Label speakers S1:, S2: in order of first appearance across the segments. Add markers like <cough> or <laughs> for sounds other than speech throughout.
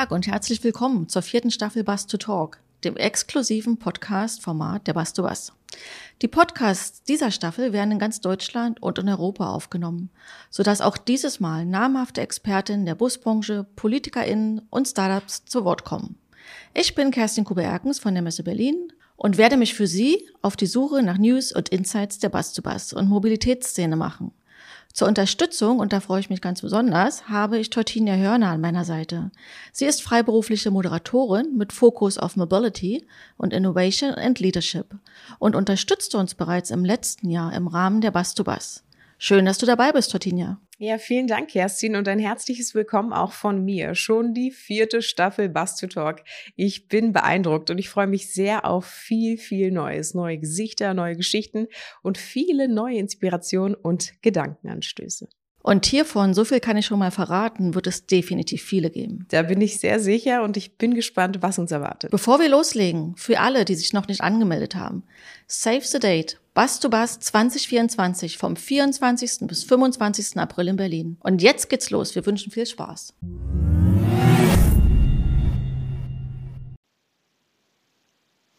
S1: Tag und herzlich willkommen zur vierten Staffel Bass to Talk, dem exklusiven Podcast-Format der Bass to Bass. Die Podcasts dieser Staffel werden in ganz Deutschland und in Europa aufgenommen, sodass auch dieses Mal namhafte Expertinnen der Busbranche, PolitikerInnen und Startups zu Wort kommen. Ich bin Kerstin Kube-Erkens von der Messe Berlin und werde mich für Sie auf die Suche nach News und Insights der Bass to Bass und Mobilitätsszene machen. Zur Unterstützung, und da freue ich mich ganz besonders, habe ich Tortinia Hörner an meiner Seite. Sie ist freiberufliche Moderatorin mit Fokus auf Mobility und Innovation and Leadership und unterstützte uns bereits im letzten Jahr im Rahmen der Bass to Bass. Schön, dass du dabei bist, Tortinia.
S2: Ja, vielen Dank, Kerstin, und ein herzliches Willkommen auch von mir. Schon die vierte Staffel Bus to Talk. Ich bin beeindruckt und ich freue mich sehr auf viel, viel Neues, neue Gesichter, neue Geschichten und viele neue Inspirationen und Gedankenanstöße.
S1: Und hiervon, so viel kann ich schon mal verraten, wird es definitiv viele geben.
S2: Da bin ich sehr sicher und ich bin gespannt, was uns erwartet.
S1: Bevor wir loslegen, für alle, die sich noch nicht angemeldet haben, Save the Date, Bus to Bus 2024 vom 24. bis 25. April in Berlin. Und jetzt geht's los. Wir wünschen viel Spaß.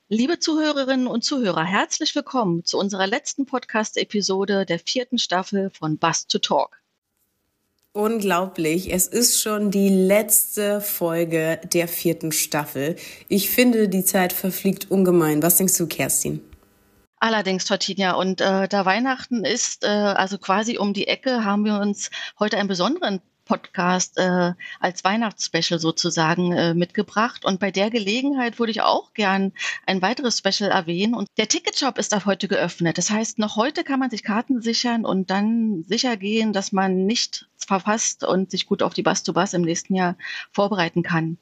S1: Liebe Zuhörerinnen und Zuhörer, herzlich willkommen zu unserer letzten Podcast-Episode der vierten Staffel von Bus to Talk.
S2: Unglaublich. Es ist schon die letzte Folge der vierten Staffel. Ich finde, die Zeit verfliegt ungemein. Was denkst du, Kerstin?
S1: Allerdings, Tortinia. Und äh, da Weihnachten ist, äh, also quasi um die Ecke, haben wir uns heute einen besonderen Podcast äh, als Weihnachtsspecial sozusagen äh, mitgebracht. Und bei der Gelegenheit würde ich auch gern ein weiteres Special erwähnen. Und der Ticketshop ist ab heute geöffnet. Das heißt, noch heute kann man sich Karten sichern und dann sicher gehen, dass man nicht verfasst und sich gut auf die Bass to Bass im nächsten Jahr vorbereiten kann.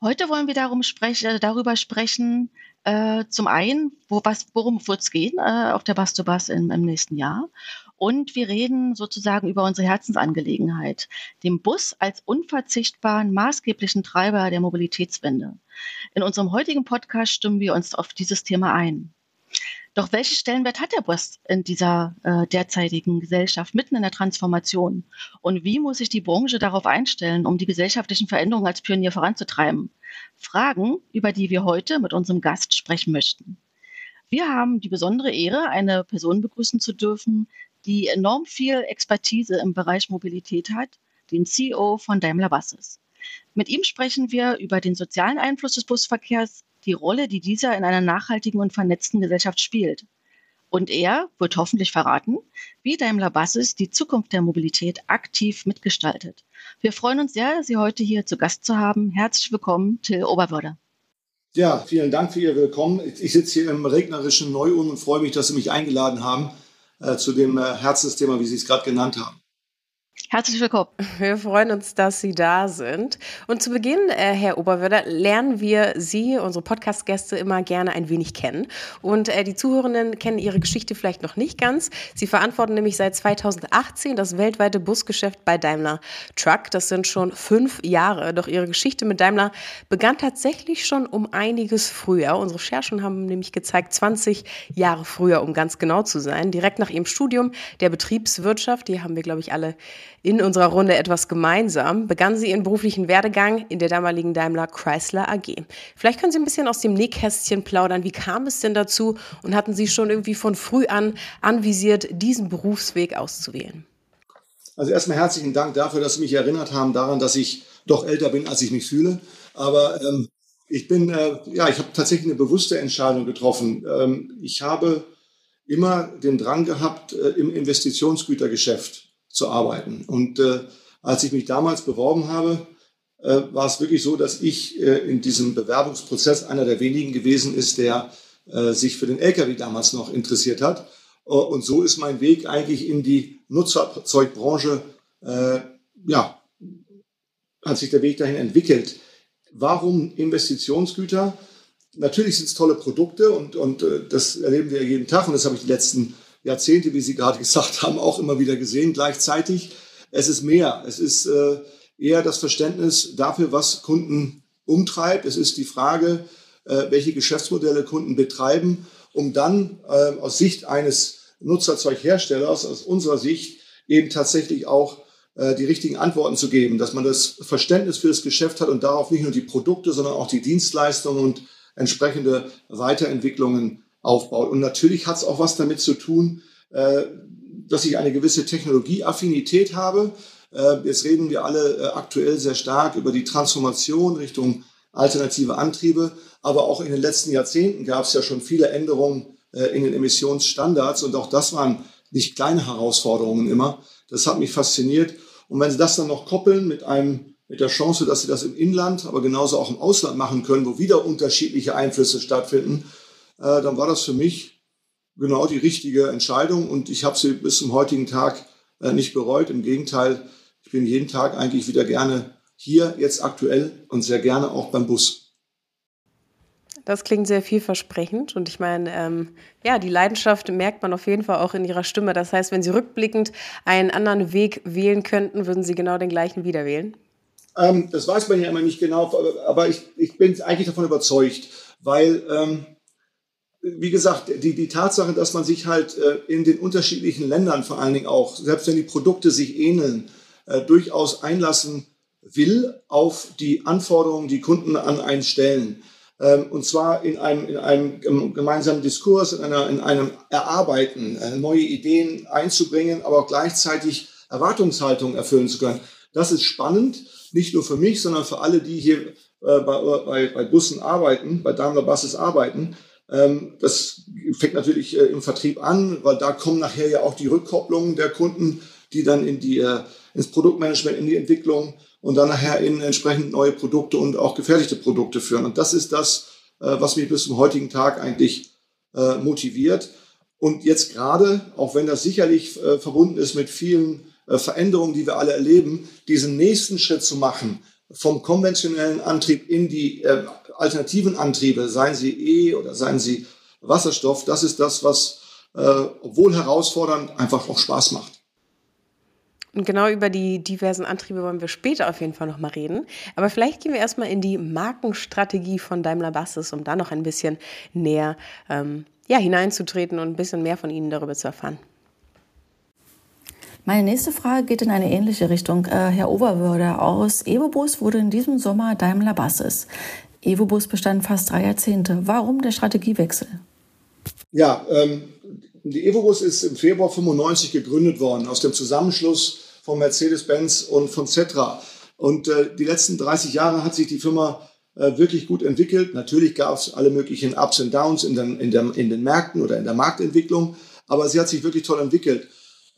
S1: Heute wollen wir darum sprechen, äh, darüber sprechen, äh, zum einen, wo, was, worum wird es gehen äh, auf der Bass to Bass im, im nächsten Jahr und wir reden sozusagen über unsere Herzensangelegenheit, dem Bus als unverzichtbaren, maßgeblichen Treiber der Mobilitätswende. In unserem heutigen Podcast stimmen wir uns auf dieses Thema ein. Doch welchen Stellenwert hat der Bus in dieser äh, derzeitigen Gesellschaft mitten in der Transformation? Und wie muss sich die Branche darauf einstellen, um die gesellschaftlichen Veränderungen als Pionier voranzutreiben? Fragen, über die wir heute mit unserem Gast sprechen möchten. Wir haben die besondere Ehre, eine Person begrüßen zu dürfen, die enorm viel Expertise im Bereich Mobilität hat, den CEO von Daimler Buses. Mit ihm sprechen wir über den sozialen Einfluss des Busverkehrs, die Rolle, die dieser in einer nachhaltigen und vernetzten Gesellschaft spielt. Und er wird hoffentlich verraten, wie Daimler Buses die Zukunft der Mobilität aktiv mitgestaltet. Wir freuen uns sehr, Sie heute hier zu Gast zu haben. Herzlich willkommen, Till Oberwörder.
S3: Ja, vielen Dank für Ihr Willkommen. Ich sitze hier im regnerischen Neu-Ulm und freue mich, dass Sie mich eingeladen haben äh, zu dem äh, Herzensthema, wie Sie es gerade genannt haben.
S1: Herzlich willkommen.
S2: Wir freuen uns, dass Sie da sind. Und zu Beginn, äh, Herr Oberwörder, lernen wir Sie, unsere Podcast-Gäste, immer gerne ein wenig kennen. Und äh, die Zuhörenden kennen Ihre Geschichte vielleicht noch nicht ganz. Sie verantworten nämlich seit 2018 das weltweite Busgeschäft bei Daimler Truck. Das sind schon fünf Jahre. Doch Ihre Geschichte mit Daimler begann tatsächlich schon um einiges früher. Unsere Recherchen haben nämlich gezeigt, 20 Jahre früher, um ganz genau zu sein. Direkt nach Ihrem Studium der Betriebswirtschaft, die haben wir, glaube ich, alle in unserer Runde etwas gemeinsam, begann sie ihren beruflichen Werdegang in der damaligen Daimler Chrysler AG. Vielleicht können Sie ein bisschen aus dem Nähkästchen plaudern. Wie kam es denn dazu und hatten Sie schon irgendwie von früh an anvisiert, diesen Berufsweg auszuwählen?
S3: Also erstmal herzlichen Dank dafür, dass Sie mich erinnert haben daran, dass ich doch älter bin, als ich mich fühle. Aber ähm, ich bin, äh, ja, ich habe tatsächlich eine bewusste Entscheidung getroffen. Ähm, ich habe immer den Drang gehabt, äh, im Investitionsgütergeschäft zu arbeiten. Und äh, als ich mich damals beworben habe, äh, war es wirklich so, dass ich äh, in diesem Bewerbungsprozess einer der wenigen gewesen ist, der äh, sich für den Lkw damals noch interessiert hat. Uh, und so ist mein Weg eigentlich in die Nutzerzeugbranche, äh, ja, hat sich der Weg dahin entwickelt. Warum Investitionsgüter? Natürlich sind es tolle Produkte und, und äh, das erleben wir jeden Tag und das habe ich die letzten Jahrzehnte, wie Sie gerade <laughs> gesagt haben, auch immer wieder gesehen. Gleichzeitig, es ist mehr. Es ist äh, eher das Verständnis dafür, was Kunden umtreibt. Es ist die Frage, äh, welche Geschäftsmodelle Kunden betreiben, um dann äh, aus Sicht eines Nutzerzeugherstellers, aus unserer Sicht, eben tatsächlich auch die richtigen Antworten zu geben, dass man das Verständnis für das Geschäft hat und darauf nicht nur die Produkte, sondern auch die Dienstleistungen und entsprechende Weiterentwicklungen aufbaut. Und natürlich hat es auch was damit zu tun, äh, dass ich eine gewisse Technologieaffinität habe. Äh, jetzt reden wir alle aktuell sehr stark über die Transformation Richtung alternative Antriebe. Aber auch in den letzten Jahrzehnten gab es ja schon viele Änderungen in den Emissionsstandards. Und auch das waren nicht kleine Herausforderungen immer. Das hat mich fasziniert. Und wenn Sie das dann noch koppeln mit einem, mit der Chance, dass Sie das im Inland, aber genauso auch im Ausland machen können, wo wieder unterschiedliche Einflüsse stattfinden, äh, dann war das für mich genau die richtige Entscheidung. Und ich habe sie bis zum heutigen Tag äh, nicht bereut. Im Gegenteil, ich bin jeden Tag eigentlich wieder gerne hier, jetzt aktuell und sehr gerne auch beim Bus.
S2: Das klingt sehr vielversprechend und ich meine, ähm, ja, die Leidenschaft merkt man auf jeden Fall auch in Ihrer Stimme. Das heißt, wenn Sie rückblickend einen anderen Weg wählen könnten, würden Sie genau den gleichen wieder wählen?
S3: Ähm, das weiß man ja immer nicht genau, aber ich, ich bin eigentlich davon überzeugt, weil, ähm, wie gesagt, die, die Tatsache, dass man sich halt äh, in den unterschiedlichen Ländern vor allen Dingen auch, selbst wenn die Produkte sich ähneln, äh, durchaus einlassen will auf die Anforderungen, die Kunden an einen stellen. Ähm, und zwar in einem, in einem gemeinsamen Diskurs, in, einer, in einem Erarbeiten, äh, neue Ideen einzubringen, aber auch gleichzeitig Erwartungshaltung erfüllen zu können. Das ist spannend, nicht nur für mich, sondern für alle, die hier bei, bei, bei Bussen arbeiten, bei Daimler Buses arbeiten. Ähm, das fängt natürlich äh, im Vertrieb an, weil da kommen nachher ja auch die Rückkopplungen der Kunden, die dann in die, ins Produktmanagement, in die Entwicklung und dann nachher in entsprechend neue Produkte und auch gefertigte Produkte führen. Und das ist das, äh, was mich bis zum heutigen Tag eigentlich äh, motiviert. Und jetzt gerade, auch wenn das sicherlich äh, verbunden ist mit vielen Veränderungen, die wir alle erleben, diesen nächsten Schritt zu machen, vom konventionellen Antrieb in die alternativen Antriebe, seien sie E oder seien sie Wasserstoff, das ist das, was, obwohl herausfordernd, einfach auch Spaß macht.
S2: Und genau über die diversen Antriebe wollen wir später auf jeden Fall nochmal reden. Aber vielleicht gehen wir erstmal in die Markenstrategie von Daimler Buses, um da noch ein bisschen näher ähm, ja, hineinzutreten und ein bisschen mehr von Ihnen darüber zu erfahren.
S4: Meine nächste Frage geht in eine ähnliche Richtung. Äh, Herr Oberwörder, aus Evobus wurde in diesem Sommer Daimler Buses. Evobus bestand fast drei Jahrzehnte. Warum der Strategiewechsel?
S3: Ja, ähm, die Evobus ist im Februar 95 gegründet worden aus dem Zusammenschluss von Mercedes-Benz und von Cetra. Und äh, die letzten 30 Jahre hat sich die Firma äh, wirklich gut entwickelt. Natürlich gab es alle möglichen Ups und Downs in den, in, der, in den Märkten oder in der Marktentwicklung, aber sie hat sich wirklich toll entwickelt.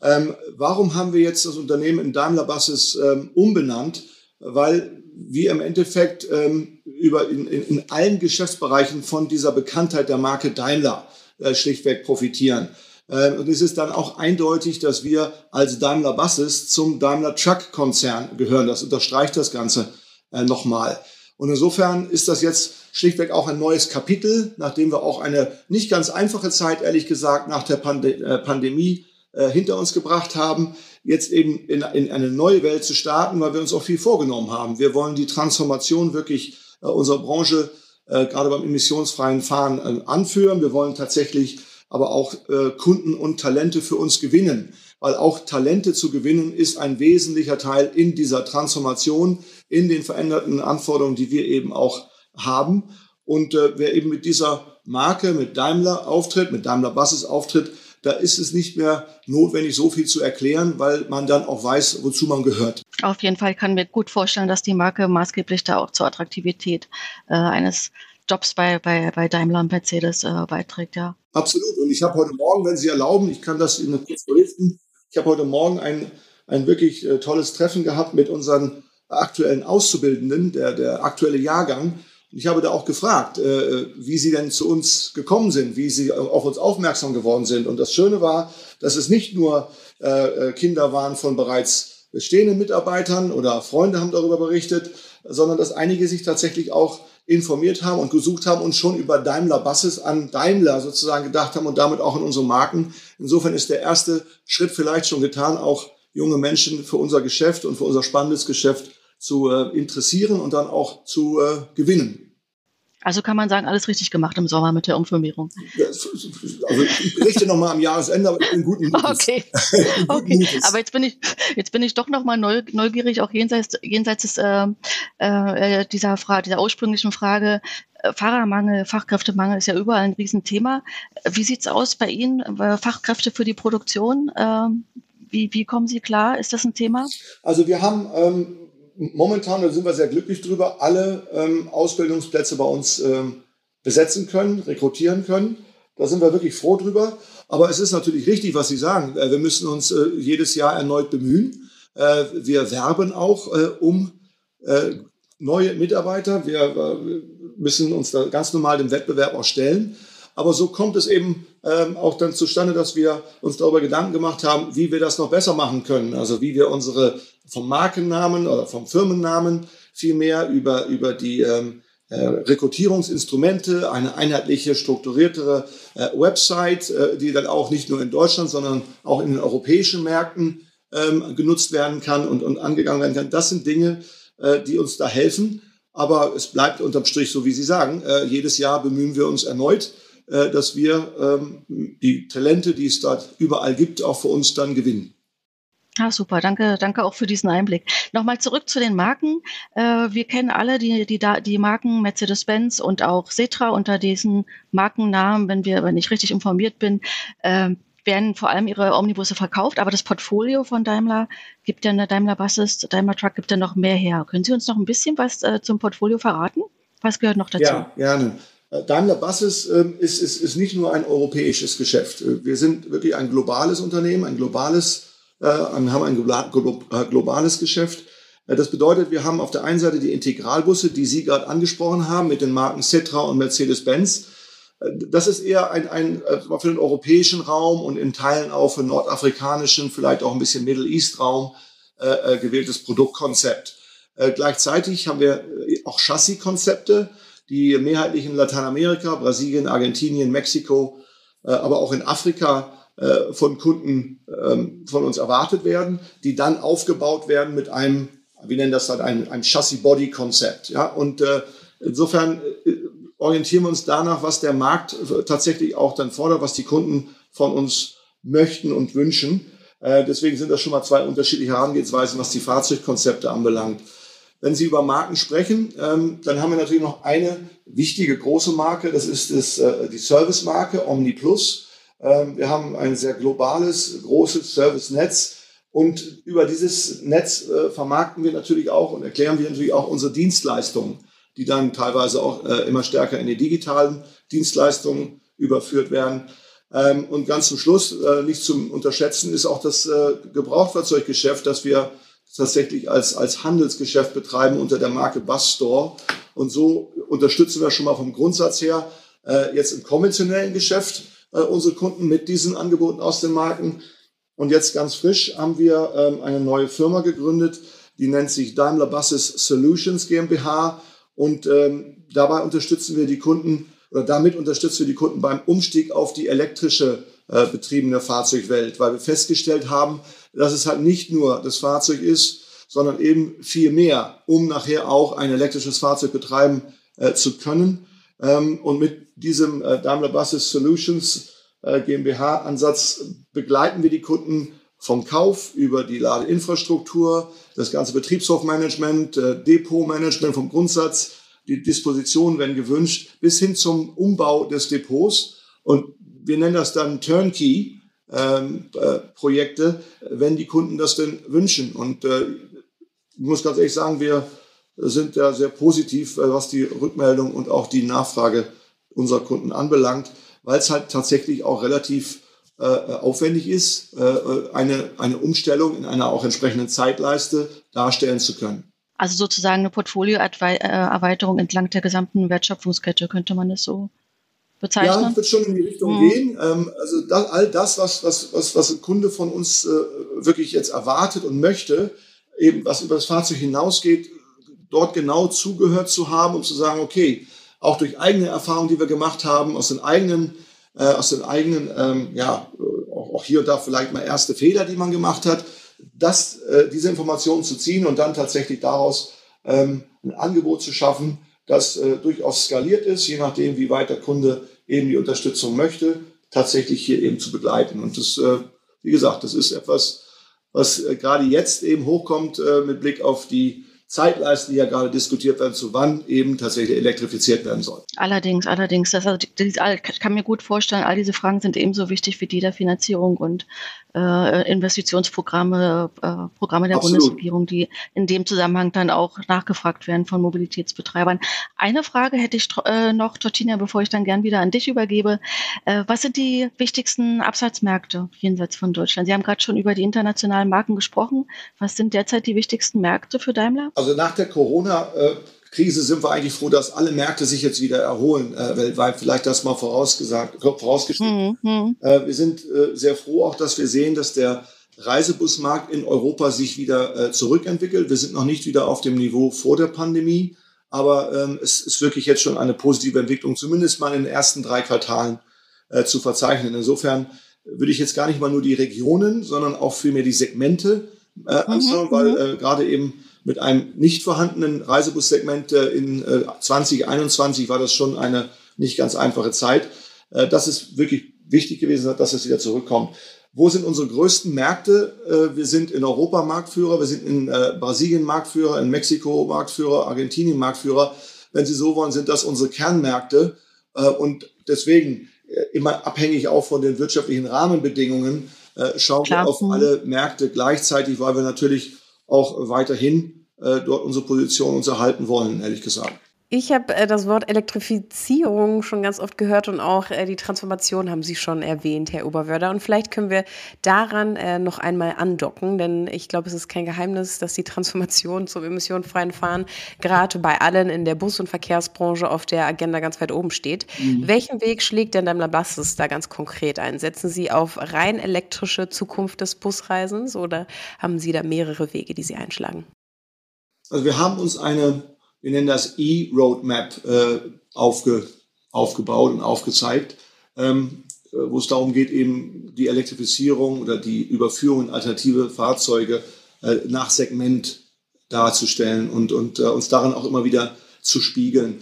S3: Ähm, warum haben wir jetzt das Unternehmen in Daimler Buses ähm, umbenannt? Weil wir im Endeffekt ähm, über in, in, in allen Geschäftsbereichen von dieser Bekanntheit der Marke Daimler äh, schlichtweg profitieren. Ähm, und es ist dann auch eindeutig, dass wir als Daimler Buses zum Daimler Truck Konzern gehören. Das unterstreicht das Ganze äh, nochmal. Und insofern ist das jetzt schlichtweg auch ein neues Kapitel, nachdem wir auch eine nicht ganz einfache Zeit, ehrlich gesagt, nach der äh, Pandemie hinter uns gebracht haben, jetzt eben in, in eine neue Welt zu starten, weil wir uns auch viel vorgenommen haben. Wir wollen die Transformation wirklich unserer Branche äh, gerade beim emissionsfreien Fahren äh, anführen. Wir wollen tatsächlich aber auch äh, Kunden und Talente für uns gewinnen, weil auch Talente zu gewinnen ist ein wesentlicher Teil in dieser Transformation, in den veränderten Anforderungen, die wir eben auch haben. Und äh, wer eben mit dieser Marke, mit Daimler auftritt, mit Daimler Buses auftritt, da ist es nicht mehr notwendig, so viel zu erklären, weil man dann auch weiß, wozu man gehört.
S1: Auf jeden Fall kann mir gut vorstellen, dass die Marke maßgeblich da auch zur Attraktivität äh, eines Jobs bei, bei, bei Daimler und Mercedes äh, beiträgt, ja.
S3: Absolut. Und ich habe heute Morgen, wenn Sie erlauben, ich kann das Ihnen kurz berichten, ich habe heute Morgen ein, ein wirklich äh, tolles Treffen gehabt mit unseren aktuellen Auszubildenden, der, der aktuelle Jahrgang. Ich habe da auch gefragt, äh, wie sie denn zu uns gekommen sind, wie sie auf uns aufmerksam geworden sind. Und das Schöne war, dass es nicht nur äh, äh, Kinder waren von bereits bestehenden Mitarbeitern oder Freunde haben darüber berichtet, sondern dass einige sich tatsächlich auch informiert haben und gesucht haben und schon über Daimler Buses an Daimler sozusagen gedacht haben und damit auch an unsere Marken. Insofern ist der erste Schritt vielleicht schon getan, auch junge Menschen für unser Geschäft und für unser spannendes Geschäft zu äh, interessieren und dann auch zu äh, gewinnen.
S1: Also kann man sagen, alles richtig gemacht im Sommer mit der Umfirmierung.
S3: also ich berichte nochmal am Jahresende, aber ich bin guten Mutes.
S1: Okay. <laughs> okay. Mutes. Aber jetzt bin ich, jetzt bin ich doch nochmal neugierig, auch jenseits, jenseits des, äh, äh, dieser Frage, dieser ursprünglichen Frage. Äh, Fahrermangel, Fachkräftemangel ist ja überall ein Riesenthema. Wie sieht's aus bei Ihnen? Äh, Fachkräfte für die Produktion? Ähm, wie, wie kommen Sie klar? Ist das ein Thema?
S3: Also wir haben ähm, momentan, da sind wir sehr glücklich drüber, alle ähm, Ausbildungsplätze bei uns ähm, besetzen können, rekrutieren können. Da sind wir wirklich froh drüber. Aber es ist natürlich richtig, was Sie sagen. Äh, wir müssen uns äh, jedes Jahr erneut bemühen. Äh, wir werben auch äh, um äh, neue Mitarbeiter. Wir äh, müssen uns da ganz normal dem Wettbewerb auch stellen. Aber so kommt es eben ähm, auch dann zustande, dass wir uns darüber Gedanken gemacht haben, wie wir das noch besser machen können. Also wie wir unsere vom Markennamen oder vom Firmennamen vielmehr über, über die ähm, äh, Rekrutierungsinstrumente, eine einheitliche, strukturiertere äh, Website, äh, die dann auch nicht nur in Deutschland, sondern auch in den europäischen Märkten ähm, genutzt werden kann und, und angegangen werden kann. Das sind Dinge, äh, die uns da helfen. Aber es bleibt unterm Strich so, wie Sie sagen. Äh, jedes Jahr bemühen wir uns erneut, dass wir ähm, die Talente, die es dort überall gibt, auch für uns dann gewinnen.
S1: Ah, super, danke, danke auch für diesen Einblick. Nochmal zurück zu den Marken. Äh, wir kennen alle die, die, die Marken Mercedes-Benz und auch Setra unter diesen Markennamen, wenn wir, wenn ich richtig informiert bin, äh, werden vor allem ihre Omnibusse verkauft, aber das Portfolio von Daimler gibt ja eine Daimler Buses, Daimler Truck gibt ja noch mehr her. Können Sie uns noch ein bisschen was äh, zum Portfolio verraten? Was gehört noch dazu?
S3: Ja, gerne. Äh, Daimler Buses ähm, ist, ist, ist nicht nur ein europäisches Geschäft. Äh, wir sind wirklich ein globales Unternehmen, ein globales äh, haben ein globales Geschäft. Das bedeutet, wir haben auf der einen Seite die Integralbusse, die Sie gerade angesprochen haben, mit den Marken Cetra und Mercedes-Benz. Das ist eher ein, ein für den europäischen Raum und in Teilen auch für den nordafrikanischen, vielleicht auch ein bisschen Middle East Raum äh, gewähltes Produktkonzept. Äh, gleichzeitig haben wir auch Chassis-Konzepte, die mehrheitlich in Lateinamerika, Brasilien, Argentinien, Mexiko, äh, aber auch in Afrika äh, von Kunden ähm, von uns erwartet werden, die dann aufgebaut werden mit einem, wir nennen das halt ein, Chassis-Body-Konzept. Und äh, insofern orientieren wir uns danach, was der Markt tatsächlich auch dann fordert, was die Kunden von uns möchten und wünschen. Deswegen sind das schon mal zwei unterschiedliche Herangehensweisen, was die Fahrzeugkonzepte anbelangt. Wenn Sie über Marken sprechen, ähm, dann haben wir natürlich noch eine wichtige große Marke, das ist das, äh, die Service-Marke Omni Plus. Ähm, wir haben ein sehr globales, großes Service-Netz. Und über dieses Netz äh, vermarkten wir natürlich auch und erklären wir natürlich auch unsere Dienstleistungen, die dann teilweise auch äh, immer stärker in die digitalen Dienstleistungen überführt werden. Ähm, und ganz zum Schluss, äh, nicht zum Unterschätzen, ist auch das Gebrauchtfahrzeuggeschäft, das wir tatsächlich als, als Handelsgeschäft betreiben unter der Marke Bus Store. Und so unterstützen wir schon mal vom Grundsatz her jetzt im konventionellen Geschäft äh, unsere Kunden mit diesen Angeboten aus den Marken. Und jetzt ganz frisch haben wir ähm, eine neue Firma gegründet, die nennt sich Daimler Buses Solutions GmbH. Und ähm, dabei unterstützen wir die Kunden oder damit unterstützen wir die Kunden beim Umstieg auf die elektrische äh, betriebene Fahrzeugwelt, weil wir festgestellt haben, dass es halt nicht nur das Fahrzeug ist, sondern eben viel mehr, um nachher auch ein elektrisches Fahrzeug betreiben äh, zu können. Ähm, und mit diesem äh, Daimler Buses Solutions äh, GmbH-Ansatz begleiten wir die Kunden vom Kauf über die Ladeinfrastruktur, das ganze Betriebshofmanagement, äh, Depotmanagement vom Grundsatz, die Dispositionen, wenn gewünscht, bis hin zum Umbau des Depots. Und wir nennen das dann Turnkey. Ähm, äh, Projekte, wenn die Kunden das denn wünschen. Und äh, ich muss ganz ehrlich sagen, wir sind ja sehr positiv, äh, was die Rückmeldung und auch die Nachfrage unserer Kunden anbelangt, weil es halt tatsächlich auch relativ äh, aufwendig ist, äh, eine, eine Umstellung in einer auch entsprechenden Zeitleiste darstellen zu können.
S1: Also sozusagen eine Portfolioerweiterung entlang der gesamten Wertschöpfungskette, könnte man das so bezeichnen?
S3: Ja, wird schon in die Richtung mhm. gehen. Ähm, also das, all das, was, was, was, was ein Kunde von uns äh, wirklich jetzt erwartet und möchte, eben was über das Fahrzeug hinausgeht, dort genau zugehört zu haben und zu sagen, okay, auch durch eigene Erfahrungen, die wir gemacht haben, aus den eigenen, äh, aus den eigenen, ähm, ja, auch, auch, hier und da vielleicht mal erste Fehler, die man gemacht hat, das, äh, diese Informationen zu ziehen und dann tatsächlich daraus ähm, ein Angebot zu schaffen, das äh, durchaus skaliert ist, je nachdem, wie weit der Kunde eben die Unterstützung möchte, tatsächlich hier eben zu begleiten. Und das, äh, wie gesagt, das ist etwas, was äh, gerade jetzt eben hochkommt äh, mit Blick auf die Zeitleisten, die ja gerade diskutiert werden, zu wann eben tatsächlich elektrifiziert werden soll.
S1: Allerdings, allerdings, das, also, ich kann mir gut vorstellen, all diese Fragen sind ebenso wichtig wie die der Finanzierung und äh, Investitionsprogramme, äh, Programme der Absolut. Bundesregierung, die in dem Zusammenhang dann auch nachgefragt werden von Mobilitätsbetreibern. Eine Frage hätte ich äh, noch, Tortina, bevor ich dann gern wieder an dich übergebe. Äh, was sind die wichtigsten Absatzmärkte jenseits von Deutschland? Sie haben gerade schon über die internationalen Marken gesprochen. Was sind derzeit die wichtigsten Märkte für Daimler?
S3: Also nach der Corona- äh, Krise sind wir eigentlich froh, dass alle Märkte sich jetzt wieder erholen äh, weltweit. Vielleicht das mal vorausgesagt, vorausgeschickt. Mhm. Äh, wir sind äh, sehr froh auch, dass wir sehen, dass der Reisebusmarkt in Europa sich wieder äh, zurückentwickelt. Wir sind noch nicht wieder auf dem Niveau vor der Pandemie, aber ähm, es ist wirklich jetzt schon eine positive Entwicklung, zumindest mal in den ersten drei Quartalen äh, zu verzeichnen. Insofern würde ich jetzt gar nicht mal nur die Regionen, sondern auch vielmehr die Segmente äh, mhm. anschauen, weil mhm. äh, gerade eben mit einem nicht vorhandenen Reisebussegment äh, in 2021 äh, war das schon eine nicht ganz einfache Zeit. Äh, das ist wirklich wichtig gewesen, dass es wieder zurückkommt. Wo sind unsere größten Märkte? Wir sind in Europa Marktführer, wir sind in Brasilien Marktführer, in Mexiko Marktführer, Argentinien Marktführer. Wenn Sie so wollen, sind das unsere Kernmärkte. Und deswegen immer abhängig auch von den wirtschaftlichen Rahmenbedingungen schauen Klar. wir auf alle Märkte gleichzeitig, weil wir natürlich auch weiterhin äh, dort unsere Position uns erhalten wollen, ehrlich gesagt.
S2: Ich habe äh, das Wort Elektrifizierung schon ganz oft gehört und auch äh, die Transformation haben Sie schon erwähnt, Herr Oberwörder. Und vielleicht können wir daran äh, noch einmal andocken, denn ich glaube, es ist kein Geheimnis, dass die Transformation zum emissionfreien Fahren gerade bei allen in der Bus- und Verkehrsbranche auf der Agenda ganz weit oben steht. Mhm. Welchen Weg schlägt denn Daimler Buses da ganz konkret ein? Setzen Sie auf rein elektrische Zukunft des Busreisens oder haben Sie da mehrere Wege, die Sie einschlagen?
S3: Also wir haben uns eine wir nennen das E-Roadmap, äh, aufge, aufgebaut und aufgezeigt, ähm, äh, wo es darum geht, eben die Elektrifizierung oder die Überführung in alternative Fahrzeuge äh, nach Segment darzustellen und, und äh, uns daran auch immer wieder zu spiegeln.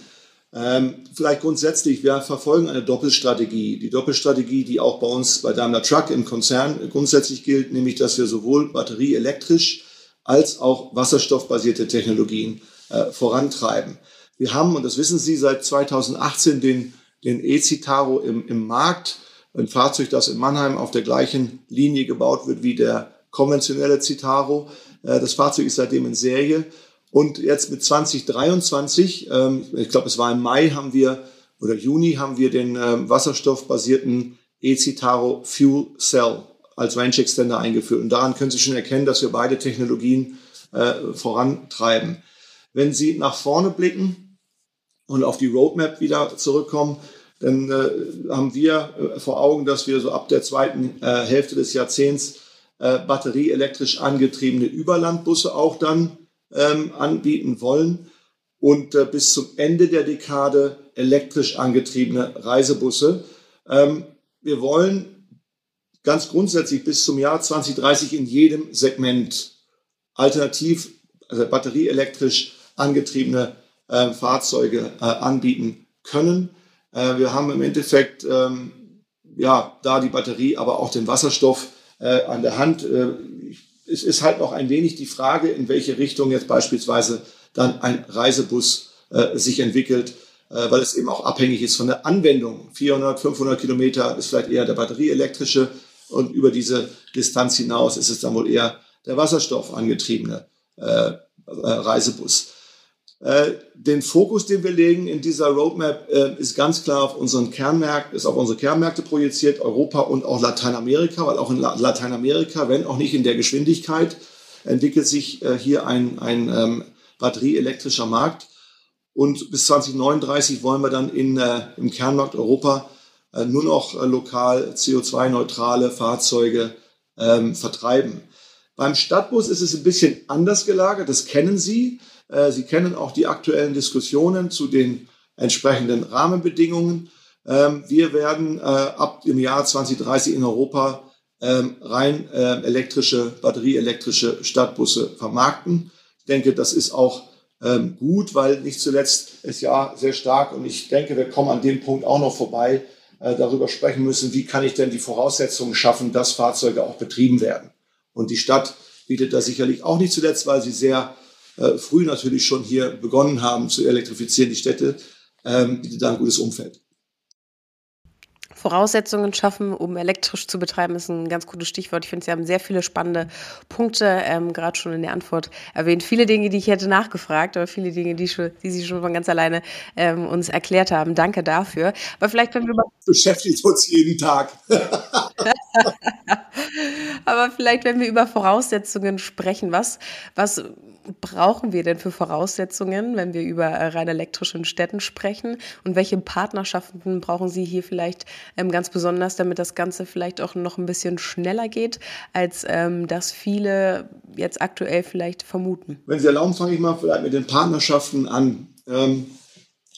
S3: Ähm, vielleicht grundsätzlich, wir verfolgen eine Doppelstrategie. Die Doppelstrategie, die auch bei uns bei Daimler Truck im Konzern grundsätzlich gilt, nämlich dass wir sowohl batterieelektrisch als auch wasserstoffbasierte Technologien äh, vorantreiben. Wir haben, und das wissen Sie, seit 2018 den, den E-Citaro im, im Markt, ein Fahrzeug, das in Mannheim auf der gleichen Linie gebaut wird wie der konventionelle Citaro. Äh, das Fahrzeug ist seitdem in Serie. Und jetzt mit 2023, ähm, ich glaube, es war im Mai, haben wir oder Juni haben wir den ähm, wasserstoffbasierten E-Citaro Fuel Cell als Range Extender eingeführt. Und daran können Sie schon erkennen, dass wir beide Technologien äh, vorantreiben. Wenn Sie nach vorne blicken und auf die Roadmap wieder zurückkommen, dann äh, haben wir äh, vor Augen, dass wir so ab der zweiten äh, Hälfte des Jahrzehnts äh, batterieelektrisch angetriebene Überlandbusse auch dann ähm, anbieten wollen und äh, bis zum Ende der Dekade elektrisch angetriebene Reisebusse. Ähm, wir wollen ganz grundsätzlich bis zum Jahr 2030 in jedem Segment alternativ, also batterieelektrisch angetriebene äh, Fahrzeuge äh, anbieten können. Äh, wir haben im Endeffekt ähm, ja da die Batterie, aber auch den Wasserstoff äh, an der Hand. Äh, es ist halt noch ein wenig die Frage, in welche Richtung jetzt beispielsweise dann ein Reisebus äh, sich entwickelt, weil es eben auch abhängig ist von der Anwendung. 400, 500 Kilometer ist vielleicht eher der batterieelektrische und über diese Distanz hinaus ist es dann wohl eher der Wasserstoff angetriebene Reisebus. Äh, den Fokus, den wir legen in dieser Roadmap, äh, ist ganz klar auf unseren Kernmärkten, ist auf unsere Kernmärkte projiziert, Europa und auch Lateinamerika, weil auch in Lateinamerika, wenn auch nicht in der Geschwindigkeit, entwickelt sich äh, hier ein, ein ähm, batterieelektrischer Markt. Und bis 2039 wollen wir dann in, äh, im Kernmarkt Europa äh, nur noch äh, lokal CO2-neutrale Fahrzeuge ähm, vertreiben. Beim Stadtbus ist es ein bisschen anders gelagert, das kennen Sie. Äh, Sie kennen auch die aktuellen Diskussionen zu den entsprechenden Rahmenbedingungen. Ähm, wir werden äh, ab dem Jahr 2030 in Europa ähm, rein äh, elektrische, batterieelektrische Stadtbusse vermarkten. Ich denke, das ist auch ähm, gut, weil nicht zuletzt ist ja sehr stark und ich denke, wir kommen an dem Punkt auch noch vorbei, äh, darüber sprechen müssen, wie kann ich denn die Voraussetzungen schaffen, dass Fahrzeuge auch betrieben werden. Und die Stadt bietet da sicherlich auch nicht zuletzt, weil sie sehr äh, früh natürlich schon hier begonnen haben zu elektrifizieren, die Städte, ähm, bietet da ein gutes Umfeld.
S2: Voraussetzungen schaffen, um elektrisch zu betreiben, ist ein ganz gutes Stichwort. Ich finde, Sie haben sehr viele spannende Punkte, ähm, gerade schon in der Antwort erwähnt. Viele Dinge, die ich hätte nachgefragt, aber viele Dinge, die, schon, die Sie schon von ganz alleine ähm, uns erklärt haben. Danke dafür. Aber vielleicht, wenn wir über
S3: beschäftigt uns jeden Tag. <laughs>
S2: aber vielleicht, wenn wir über Voraussetzungen sprechen, was, was brauchen wir denn für Voraussetzungen, wenn wir über äh, rein elektrischen Städten sprechen? Und welche Partnerschaften brauchen Sie hier vielleicht ähm, ganz besonders, damit das Ganze vielleicht auch noch ein bisschen schneller geht, als ähm, das viele jetzt aktuell vielleicht vermuten?
S3: Wenn Sie erlauben, fange ich mal vielleicht mit den Partnerschaften an. Ähm,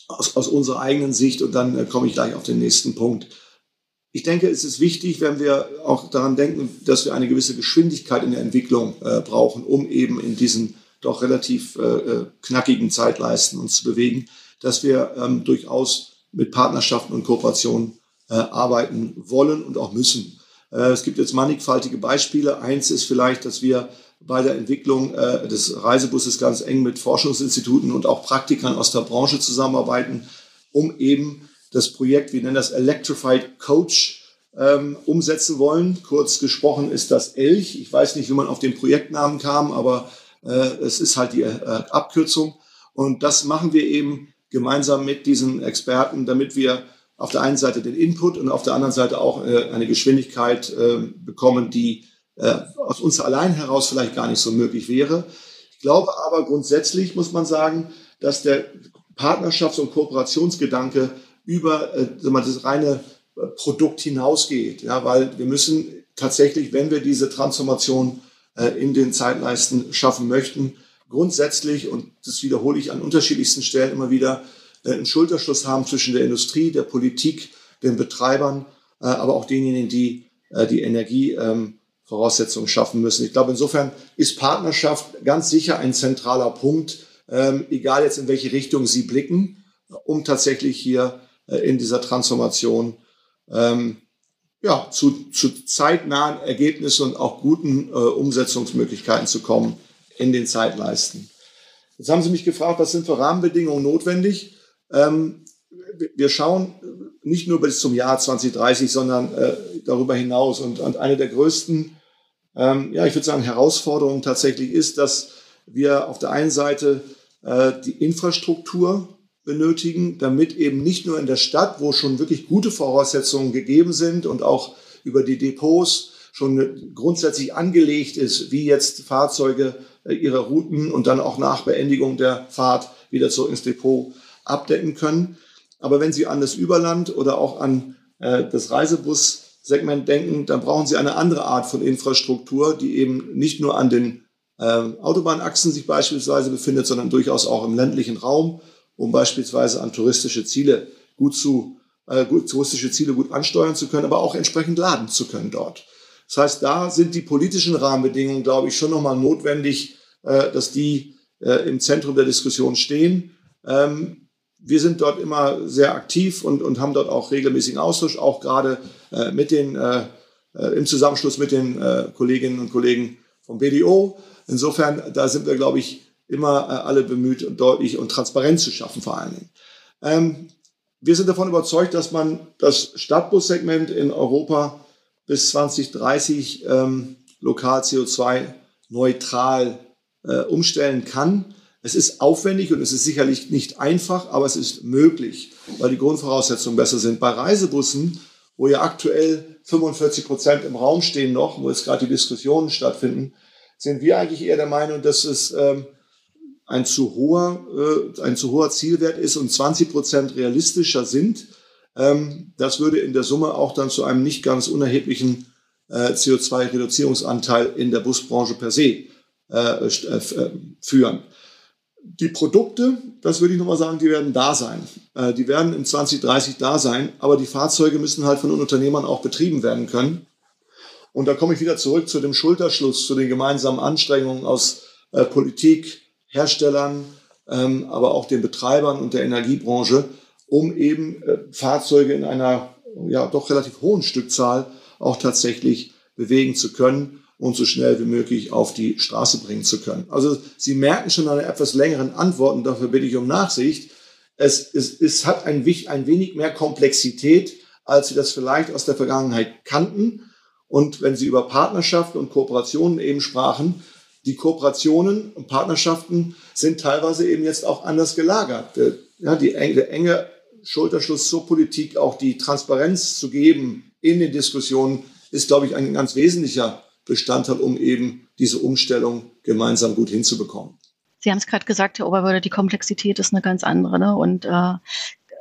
S3: aus, aus, unserer eigenen Sicht und dann äh, komme ich gleich auf den nächsten Punkt. Ich denke, es ist wichtig, wenn wir auch daran denken, dass wir eine gewisse Geschwindigkeit in der Entwicklung äh, brauchen, um eben in diesen doch relativ äh, äh, knackigen Zeitleisten uns zu bewegen, dass wir ähm, durchaus mit Partnerschaften und Kooperationen äh, arbeiten wollen und auch müssen. Äh, es gibt jetzt mannigfaltige Beispiele. Eins ist vielleicht, dass wir bei der Entwicklung äh, des Reisebusses ganz eng mit Forschungsinstituten und auch Praktikern aus der Branche zusammenarbeiten, um eben das Projekt, wir nennen das Electrified Coach, ähm, umsetzen wollen. Kurz gesprochen ist das Elch. Ich weiß nicht, wie man auf den Projektnamen kam, aber es ist halt die äh, Abkürzung. Und das machen wir eben gemeinsam mit diesen Experten, damit wir auf der einen Seite den Input und auf der anderen Seite auch äh, eine Geschwindigkeit bekommen, die aus uns allein heraus vielleicht gar nicht so möglich wäre. Ich glaube aber grundsätzlich muss man sagen, dass der Partnerschafts- und Kooperationsgedanke über das reine Produkt hinausgeht, ja, weil wir müssen tatsächlich, wenn wir diese Transformation äh, in den Zeitleisten schaffen möchten. Grundsätzlich, und das wiederhole ich an unterschiedlichsten Stellen immer wieder, äh, einen Schulterschluss haben zwischen der Industrie, der Politik, den Betreibern, äh, aber auch denjenigen, die die Energievoraussetzungen schaffen müssen. Ich glaube, insofern ist Partnerschaft ganz sicher ein zentraler Punkt, ähm, egal jetzt in welche Richtung Sie blicken, um tatsächlich hier in dieser Transformation ähm, ja, zu, zu zeitnahen Ergebnissen und auch guten äh, Umsetzungsmöglichkeiten zu kommen in den Zeitleisten. Jetzt haben Sie mich gefragt, was sind für Rahmenbedingungen notwendig? Ähm, wir schauen nicht nur bis zum Jahr 2030, sondern äh, darüber hinaus. Und, und eine der größten, ähm, ja, ich würde sagen, Herausforderungen tatsächlich ist, dass wir auf der einen Seite äh, die Infrastruktur benötigen, damit eben nicht nur in der Stadt, wo schon wirklich gute Voraussetzungen gegeben sind und auch über die Depots schon grundsätzlich angelegt ist, wie jetzt Fahrzeuge äh, ihre Routen und dann auch nach Beendigung der Fahrt wieder zurück ins Depot abdecken können. Aber wenn Sie an das Überland oder auch an äh, das Reisebussegment denken, dann brauchen Sie eine andere Art von Infrastruktur, die eben nicht nur an den äh, Autobahnachsen sich beispielsweise befindet, sondern durchaus auch im ländlichen Raum um beispielsweise an touristische Ziele gut zu, äh, gut, touristische Ziele gut ansteuern zu können, aber auch entsprechend laden zu können dort. Das heißt, da sind die politischen Rahmenbedingungen, glaube ich, schon nochmal notwendig, äh, dass die äh, im Zentrum der Diskussion stehen. Ähm, wir sind dort immer sehr aktiv und, und haben dort auch regelmäßigen Austausch, auch gerade äh, mit den, äh, äh, im Zusammenschluss mit den äh, Kolleginnen und Kollegen vom BDO. Insofern, da sind wir, glaube ich, immer äh, alle bemüht, deutlich und transparent zu schaffen vor allen Dingen. Ähm, wir sind davon überzeugt, dass man das Stadtbussegment in Europa bis 2030 ähm, lokal CO2-neutral äh, umstellen kann. Es ist aufwendig und es ist sicherlich nicht einfach, aber es ist möglich, weil die Grundvoraussetzungen besser sind. Bei Reisebussen, wo ja aktuell 45 Prozent im Raum stehen noch, wo jetzt gerade die Diskussionen stattfinden, sind wir eigentlich eher der Meinung, dass es ähm, ein zu hoher, äh, ein zu hoher Zielwert ist und 20 Prozent realistischer sind. Ähm, das würde in der Summe auch dann zu einem nicht ganz unerheblichen äh, CO2-Reduzierungsanteil in der Busbranche per se äh, äh, äh, führen. Die Produkte, das würde ich nochmal sagen, die werden da sein. Äh, die werden im 2030 da sein, aber die Fahrzeuge müssen halt von Unternehmern auch betrieben werden können. Und da komme ich wieder zurück zu dem Schulterschluss, zu den gemeinsamen Anstrengungen aus Politik, Herstellern, ähm, aber auch den Betreibern und der Energiebranche, um eben äh, Fahrzeuge in einer ja doch relativ hohen Stückzahl auch tatsächlich bewegen zu können und so schnell wie möglich auf die Straße bringen zu können. Also Sie merken schon an etwas längeren Antworten, dafür bitte ich um Nachsicht. Es, es, es hat ein, ein wenig mehr Komplexität, als Sie das vielleicht aus der Vergangenheit kannten. Und wenn Sie über Partnerschaften und Kooperationen eben sprachen, die Kooperationen und Partnerschaften sind teilweise eben jetzt auch anders gelagert. Ja, die enge, der enge Schulterschluss zur Politik, auch die Transparenz zu geben in den Diskussionen, ist, glaube ich, ein ganz wesentlicher Bestandteil, um eben diese Umstellung gemeinsam gut hinzubekommen.
S1: Sie haben es gerade gesagt, Herr Oberwörder, die Komplexität ist eine ganz andere. Ne? Und äh,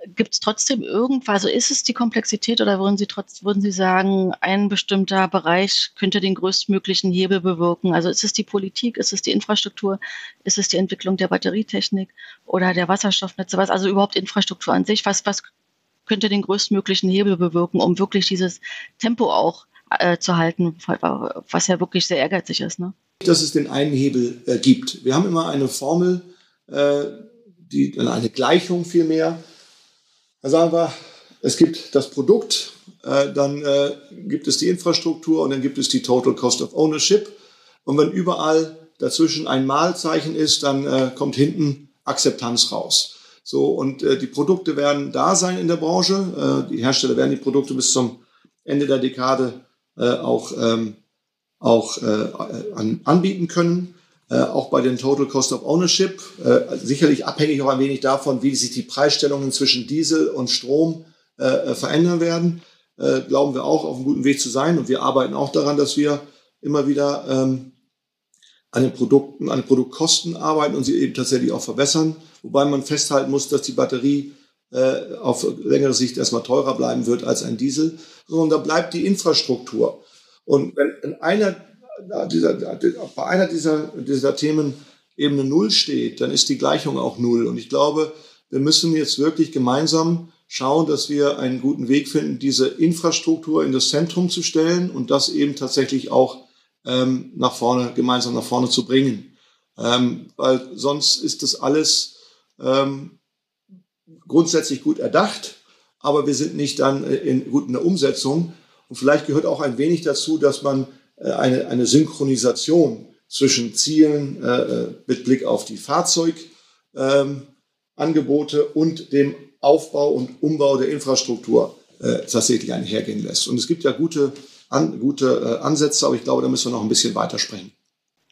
S1: gibt es trotzdem irgendwas, also ist es die Komplexität oder würden Sie trotz, würden Sie sagen, ein bestimmter Bereich könnte den größtmöglichen Hebel bewirken? Also ist es die Politik, ist es die Infrastruktur, ist es die Entwicklung der Batterietechnik oder der Wasserstoffnetze, was also überhaupt Infrastruktur an sich, was, was könnte den größtmöglichen Hebel bewirken, um wirklich dieses Tempo auch äh, zu halten, was ja wirklich sehr ehrgeizig ist. Ne?
S3: Dass es den einen Hebel äh, gibt. Wir haben immer eine Formel, äh, die, eine Gleichung vielmehr. Da sagen wir, es gibt das Produkt, äh, dann äh, gibt es die Infrastruktur und dann gibt es die Total Cost of Ownership. Und wenn überall dazwischen ein Malzeichen ist, dann äh, kommt hinten Akzeptanz raus. So, und äh, die Produkte werden da sein in der Branche. Äh, die Hersteller werden die Produkte bis zum Ende der Dekade äh, auch, ähm, auch an, anbieten können. Äh, auch bei den Total Cost of Ownership, äh, sicherlich abhängig auch ein wenig davon, wie sich die Preisstellungen zwischen Diesel und Strom äh, verändern werden, glauben wir auch auf einem guten Weg zu sein. Und wir arbeiten auch daran, dass wir immer wieder ähm, an den Produkten, an den Produktkosten arbeiten und sie eben tatsächlich auch verbessern. Wobei man festhalten muss, dass die Batterie äh, auf längere Sicht erstmal teurer bleiben wird als ein Diesel, sondern da bleibt die Infrastruktur. Und wenn in einer dieser, bei einer dieser, dieser Themen eben eine Null steht, dann ist die Gleichung auch Null. Und ich glaube, wir müssen jetzt wirklich gemeinsam schauen, dass wir einen guten Weg finden, diese Infrastruktur in das Zentrum zu stellen und das eben tatsächlich auch ähm, nach vorne, gemeinsam nach vorne zu bringen. Ähm, weil sonst ist das alles ähm, grundsätzlich gut erdacht, aber wir sind nicht dann äh, in, gut in der Umsetzung. Und vielleicht gehört auch ein wenig dazu, dass man eine, eine Synchronisation zwischen Zielen äh, äh mit Blick auf die Fahrzeugangebote ähm, und dem Aufbau und Umbau der Infrastruktur äh, tatsächlich einhergehen lässt. Und es gibt ja gute, an, gute äh, Ansätze, aber ich glaube, da müssen wir noch ein bisschen weiter sprechen.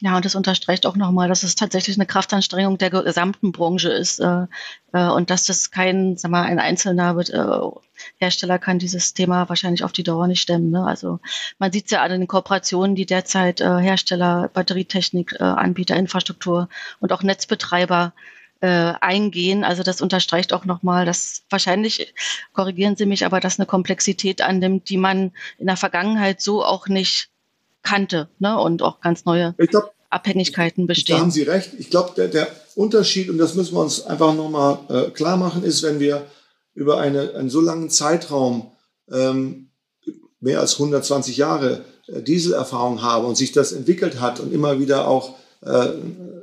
S1: Ja, und das unterstreicht auch nochmal, dass es tatsächlich eine Kraftanstrengung der gesamten Branche ist äh, äh, und dass das kein, sag mal, ein einzelner äh, Hersteller kann dieses Thema wahrscheinlich auf die Dauer nicht stemmen. Ne? Also man sieht es ja an den Kooperationen, die derzeit äh, Hersteller, Batterietechnik, äh, Anbieter, Infrastruktur und auch Netzbetreiber äh, eingehen. Also das unterstreicht auch nochmal, dass wahrscheinlich, korrigieren Sie mich, aber dass eine Komplexität annimmt, die man in der Vergangenheit so auch nicht kannte ne? und auch ganz neue glaub, Abhängigkeiten bestehen.
S3: Da haben Sie recht. Ich glaube, der, der, Unterschied, und das müssen wir uns einfach nochmal äh, klar machen, ist, wenn wir über eine, einen so langen Zeitraum, ähm, mehr als 120 Jahre äh, Dieselerfahrung haben und sich das entwickelt hat und immer wieder auch äh,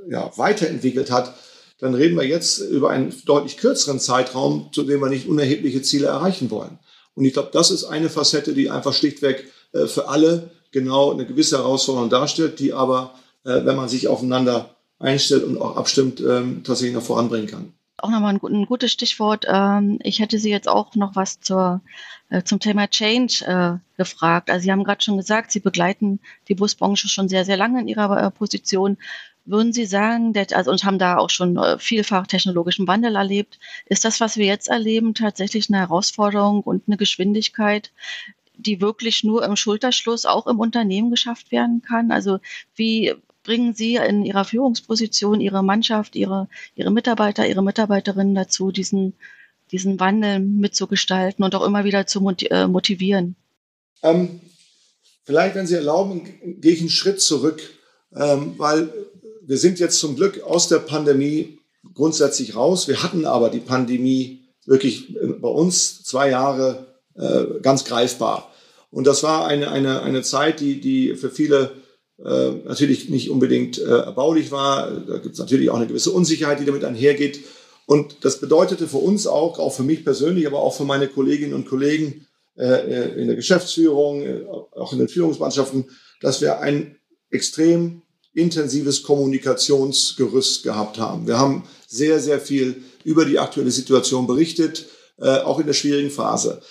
S3: ja, weiterentwickelt hat, dann reden wir jetzt über einen deutlich kürzeren Zeitraum, zu dem wir nicht unerhebliche Ziele erreichen wollen. Und ich glaube, das ist eine Facette, die einfach schlichtweg äh, für alle genau eine gewisse Herausforderung darstellt, die aber, äh, wenn man sich aufeinander einstellt und auch abstimmt, ähm, tatsächlich noch voranbringen kann.
S1: Auch nochmal ein, ein gutes Stichwort. Ähm, ich hätte Sie jetzt auch noch was zur, äh, zum Thema Change äh, gefragt. Also Sie haben gerade schon gesagt, Sie begleiten die Busbranche schon sehr, sehr lange in Ihrer Position. Würden Sie sagen, also und haben da auch schon vielfach technologischen Wandel erlebt, ist das, was wir jetzt erleben, tatsächlich eine Herausforderung und eine Geschwindigkeit, die wirklich nur im Schulterschluss auch im Unternehmen geschafft werden kann? Also wie bringen Sie in Ihrer Führungsposition Ihre Mannschaft, Ihre, Ihre Mitarbeiter, Ihre Mitarbeiterinnen dazu, diesen, diesen Wandel mitzugestalten und auch immer wieder zu äh, motivieren?
S3: Ähm, vielleicht, wenn Sie erlauben, gehe ich einen Schritt zurück, ähm, weil wir sind jetzt zum Glück aus der Pandemie grundsätzlich raus. Wir hatten aber die Pandemie wirklich bei uns zwei Jahre äh, ganz greifbar. Und das war eine, eine, eine Zeit, die, die für viele äh, natürlich nicht unbedingt äh, erbaulich war. Da gibt es natürlich auch eine gewisse Unsicherheit, die damit einhergeht. Und das bedeutete für uns auch, auch für mich persönlich, aber auch für meine Kolleginnen und Kollegen äh, in der Geschäftsführung, äh, auch in den Führungsmannschaften, dass wir ein extrem intensives Kommunikationsgerüst gehabt haben. Wir haben sehr, sehr viel über die aktuelle Situation berichtet, äh, auch in der schwierigen Phase.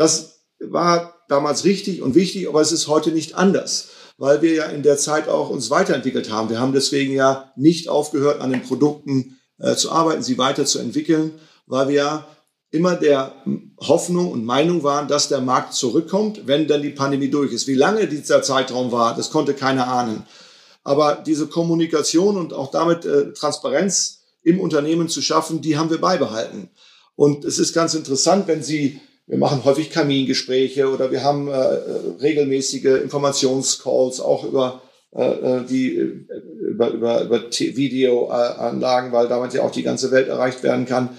S3: Das war damals richtig und wichtig, aber es ist heute nicht anders, weil wir ja in der Zeit auch uns weiterentwickelt haben. Wir haben deswegen ja nicht aufgehört, an den Produkten äh, zu arbeiten, sie weiterzuentwickeln, weil wir ja immer der Hoffnung und Meinung waren, dass der Markt zurückkommt, wenn dann die Pandemie durch ist. Wie lange dieser Zeitraum war, das konnte keiner ahnen. Aber diese Kommunikation und auch damit äh, Transparenz im Unternehmen zu schaffen, die haben wir beibehalten. Und es ist ganz interessant, wenn Sie, wir machen häufig Kamingespräche oder wir haben äh, regelmäßige Informationscalls auch über äh, äh die äh, über, über, über Videoanlagen, weil damit ja auch die ganze Welt erreicht werden kann.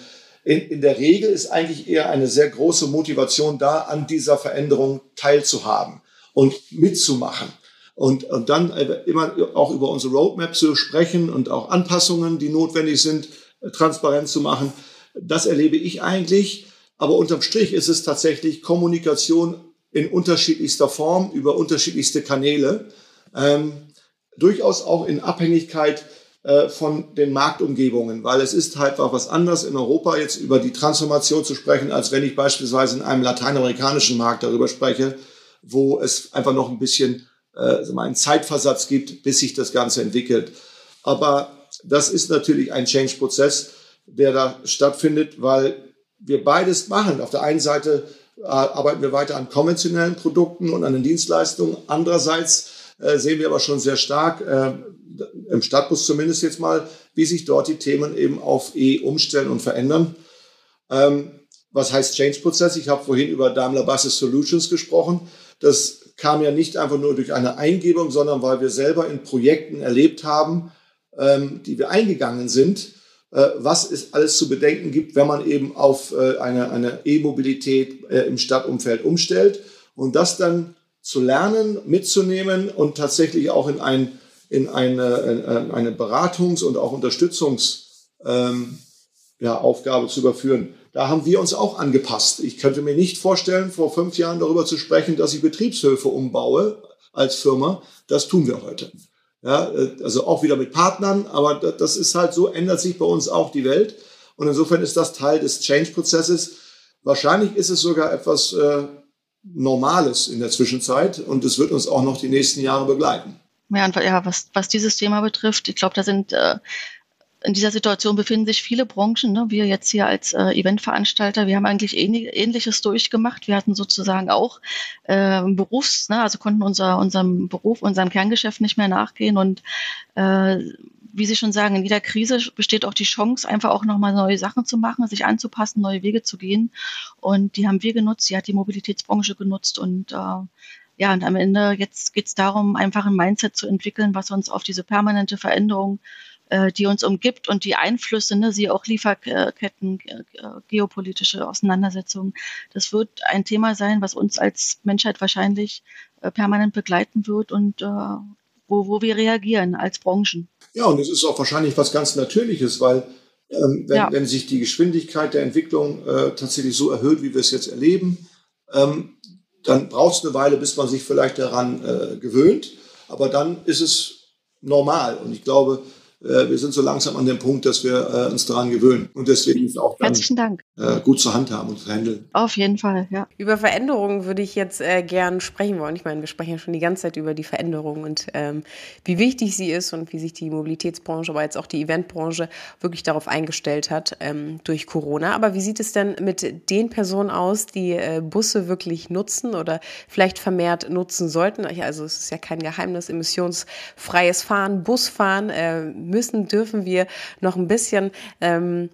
S3: In, in der Regel ist eigentlich eher eine sehr große Motivation da, an dieser Veränderung teilzuhaben und mitzumachen. Und, und dann immer auch über unsere Roadmap zu sprechen und auch Anpassungen, die notwendig sind, transparent zu machen. Das erlebe ich eigentlich. Aber unterm Strich ist es tatsächlich Kommunikation in unterschiedlichster Form über unterschiedlichste Kanäle. Ähm, durchaus auch in Abhängigkeit äh, von den Marktumgebungen, weil es ist halt auch was anderes in Europa jetzt über die Transformation zu sprechen, als wenn ich beispielsweise in einem lateinamerikanischen Markt darüber spreche, wo es einfach noch ein bisschen äh, einen Zeitversatz gibt, bis sich das Ganze entwickelt. Aber das ist natürlich ein Change-Prozess, der da stattfindet, weil wir beides machen. Auf der einen Seite äh, arbeiten wir weiter an konventionellen Produkten und an den Dienstleistungen. Andererseits äh, sehen wir aber schon sehr stark, äh, im Stadtbus zumindest jetzt mal, wie sich dort die Themen eben auf E umstellen und verändern. Ähm, was heißt Change-Prozess? Ich habe vorhin über Daimler Buses Solutions gesprochen. Das kam ja nicht einfach nur durch eine Eingebung, sondern weil wir selber in Projekten erlebt haben, ähm, die wir eingegangen sind, was es alles zu bedenken gibt, wenn man eben auf äh, eine E-Mobilität äh, im Stadtumfeld umstellt und das dann zu lernen, mitzunehmen und tatsächlich auch in, ein, in eine, in eine Beratungs- und auch Unterstützungsaufgabe ähm, zu überführen. Da haben wir uns auch angepasst. Ich könnte mir nicht vorstellen, vor fünf Jahren darüber zu sprechen, dass ich Betriebshöfe umbaue als Firma. Das tun wir heute. Ja, also auch wieder mit Partnern, aber das ist halt so, ändert sich bei uns auch die Welt. Und insofern ist das Teil des Change-Prozesses. Wahrscheinlich ist es sogar etwas äh, Normales in der Zwischenzeit und es wird uns auch noch die nächsten Jahre begleiten.
S1: Ja, und, ja was, was dieses Thema betrifft, ich glaube, da sind äh, in dieser Situation befinden sich viele Branchen. Ne? Wir jetzt hier als äh, Eventveranstalter, wir haben eigentlich Ähnliches durchgemacht. Wir hatten sozusagen auch äh, Berufs, ne? also konnten unser, unserem Beruf, unserem Kerngeschäft nicht mehr nachgehen. Und äh, wie Sie schon sagen, in jeder Krise besteht auch die Chance, einfach auch nochmal neue Sachen zu machen, sich anzupassen, neue Wege zu gehen. Und die haben wir genutzt, die hat die Mobilitätsbranche genutzt und äh, ja, und am Ende jetzt geht es darum, einfach ein Mindset zu entwickeln, was uns auf diese permanente Veränderung äh, die uns umgibt und die Einflüsse, ne, sie auch Lieferketten, äh, geopolitische Auseinandersetzungen. Das wird ein Thema sein, was uns als Menschheit wahrscheinlich äh, permanent begleiten wird und wo, wo wir reagieren als Branchen.
S3: Ja, und es ist auch wahrscheinlich was ganz Natürliches, weil ähm, wenn, ja. wenn sich die Geschwindigkeit der Entwicklung äh, tatsächlich so erhöht, wie wir es jetzt erleben, ähm, dann braucht es eine Weile, bis man sich vielleicht daran äh, gewöhnt. Aber dann ist es normal. Und ich glaube, äh, wir sind so langsam an dem Punkt, dass wir äh, uns daran gewöhnen und deswegen ist auch dann,
S1: Herzlichen Dank.
S3: Äh, gut zur Hand haben und zu handeln.
S1: Auf jeden Fall, ja.
S2: Über Veränderungen würde ich jetzt äh, gern sprechen wollen. Ich meine, wir sprechen ja schon die ganze Zeit über die Veränderung und ähm, wie wichtig sie ist und wie sich die Mobilitätsbranche, aber jetzt auch die Eventbranche wirklich darauf eingestellt hat ähm, durch Corona. Aber wie sieht es denn mit den Personen aus, die äh, Busse wirklich nutzen oder vielleicht vermehrt nutzen sollten? Also es ist ja kein Geheimnis, emissionsfreies Fahren, Busfahren äh, müssen, dürfen wir noch ein bisschen ähm,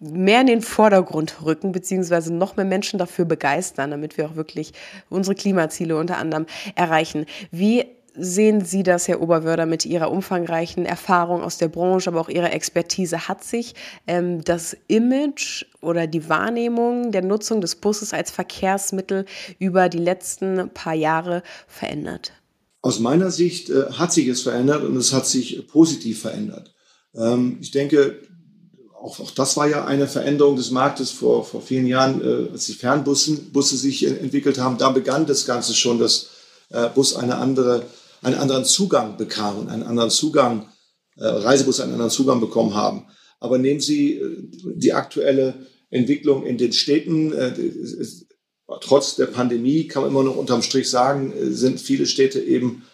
S2: mehr in den Vordergrund rücken, beziehungsweise noch mehr Menschen dafür begeistern, damit wir auch wirklich unsere Klimaziele unter anderem erreichen. Wie sehen Sie das, Herr Oberwörder, mit Ihrer umfangreichen Erfahrung aus der Branche, aber auch Ihrer Expertise? Hat sich ähm, das Image oder die Wahrnehmung der Nutzung des Busses als Verkehrsmittel über die letzten paar Jahre verändert?
S3: Aus meiner Sicht äh, hat sich es verändert und es hat sich positiv verändert. Ähm, ich denke, auch, auch das war ja eine Veränderung des Marktes vor, vor vielen Jahren, äh, als die Fernbusse Busse sich entwickelt haben. Da begann das Ganze schon, dass äh, Bus eine andere, einen anderen Zugang bekam und einen anderen Zugang, äh, Reisebusse einen anderen Zugang bekommen haben. Aber nehmen Sie äh, die aktuelle Entwicklung in den Städten. Äh, trotz der Pandemie kann man immer noch unterm Strich sagen, äh, sind viele Städte eben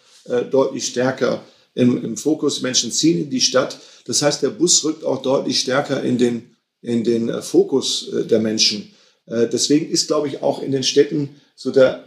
S3: deutlich stärker im, im Fokus. Menschen ziehen in die Stadt. Das heißt, der Bus rückt auch deutlich stärker in den, in den Fokus der Menschen. Deswegen ist, glaube ich, auch in den Städten so der,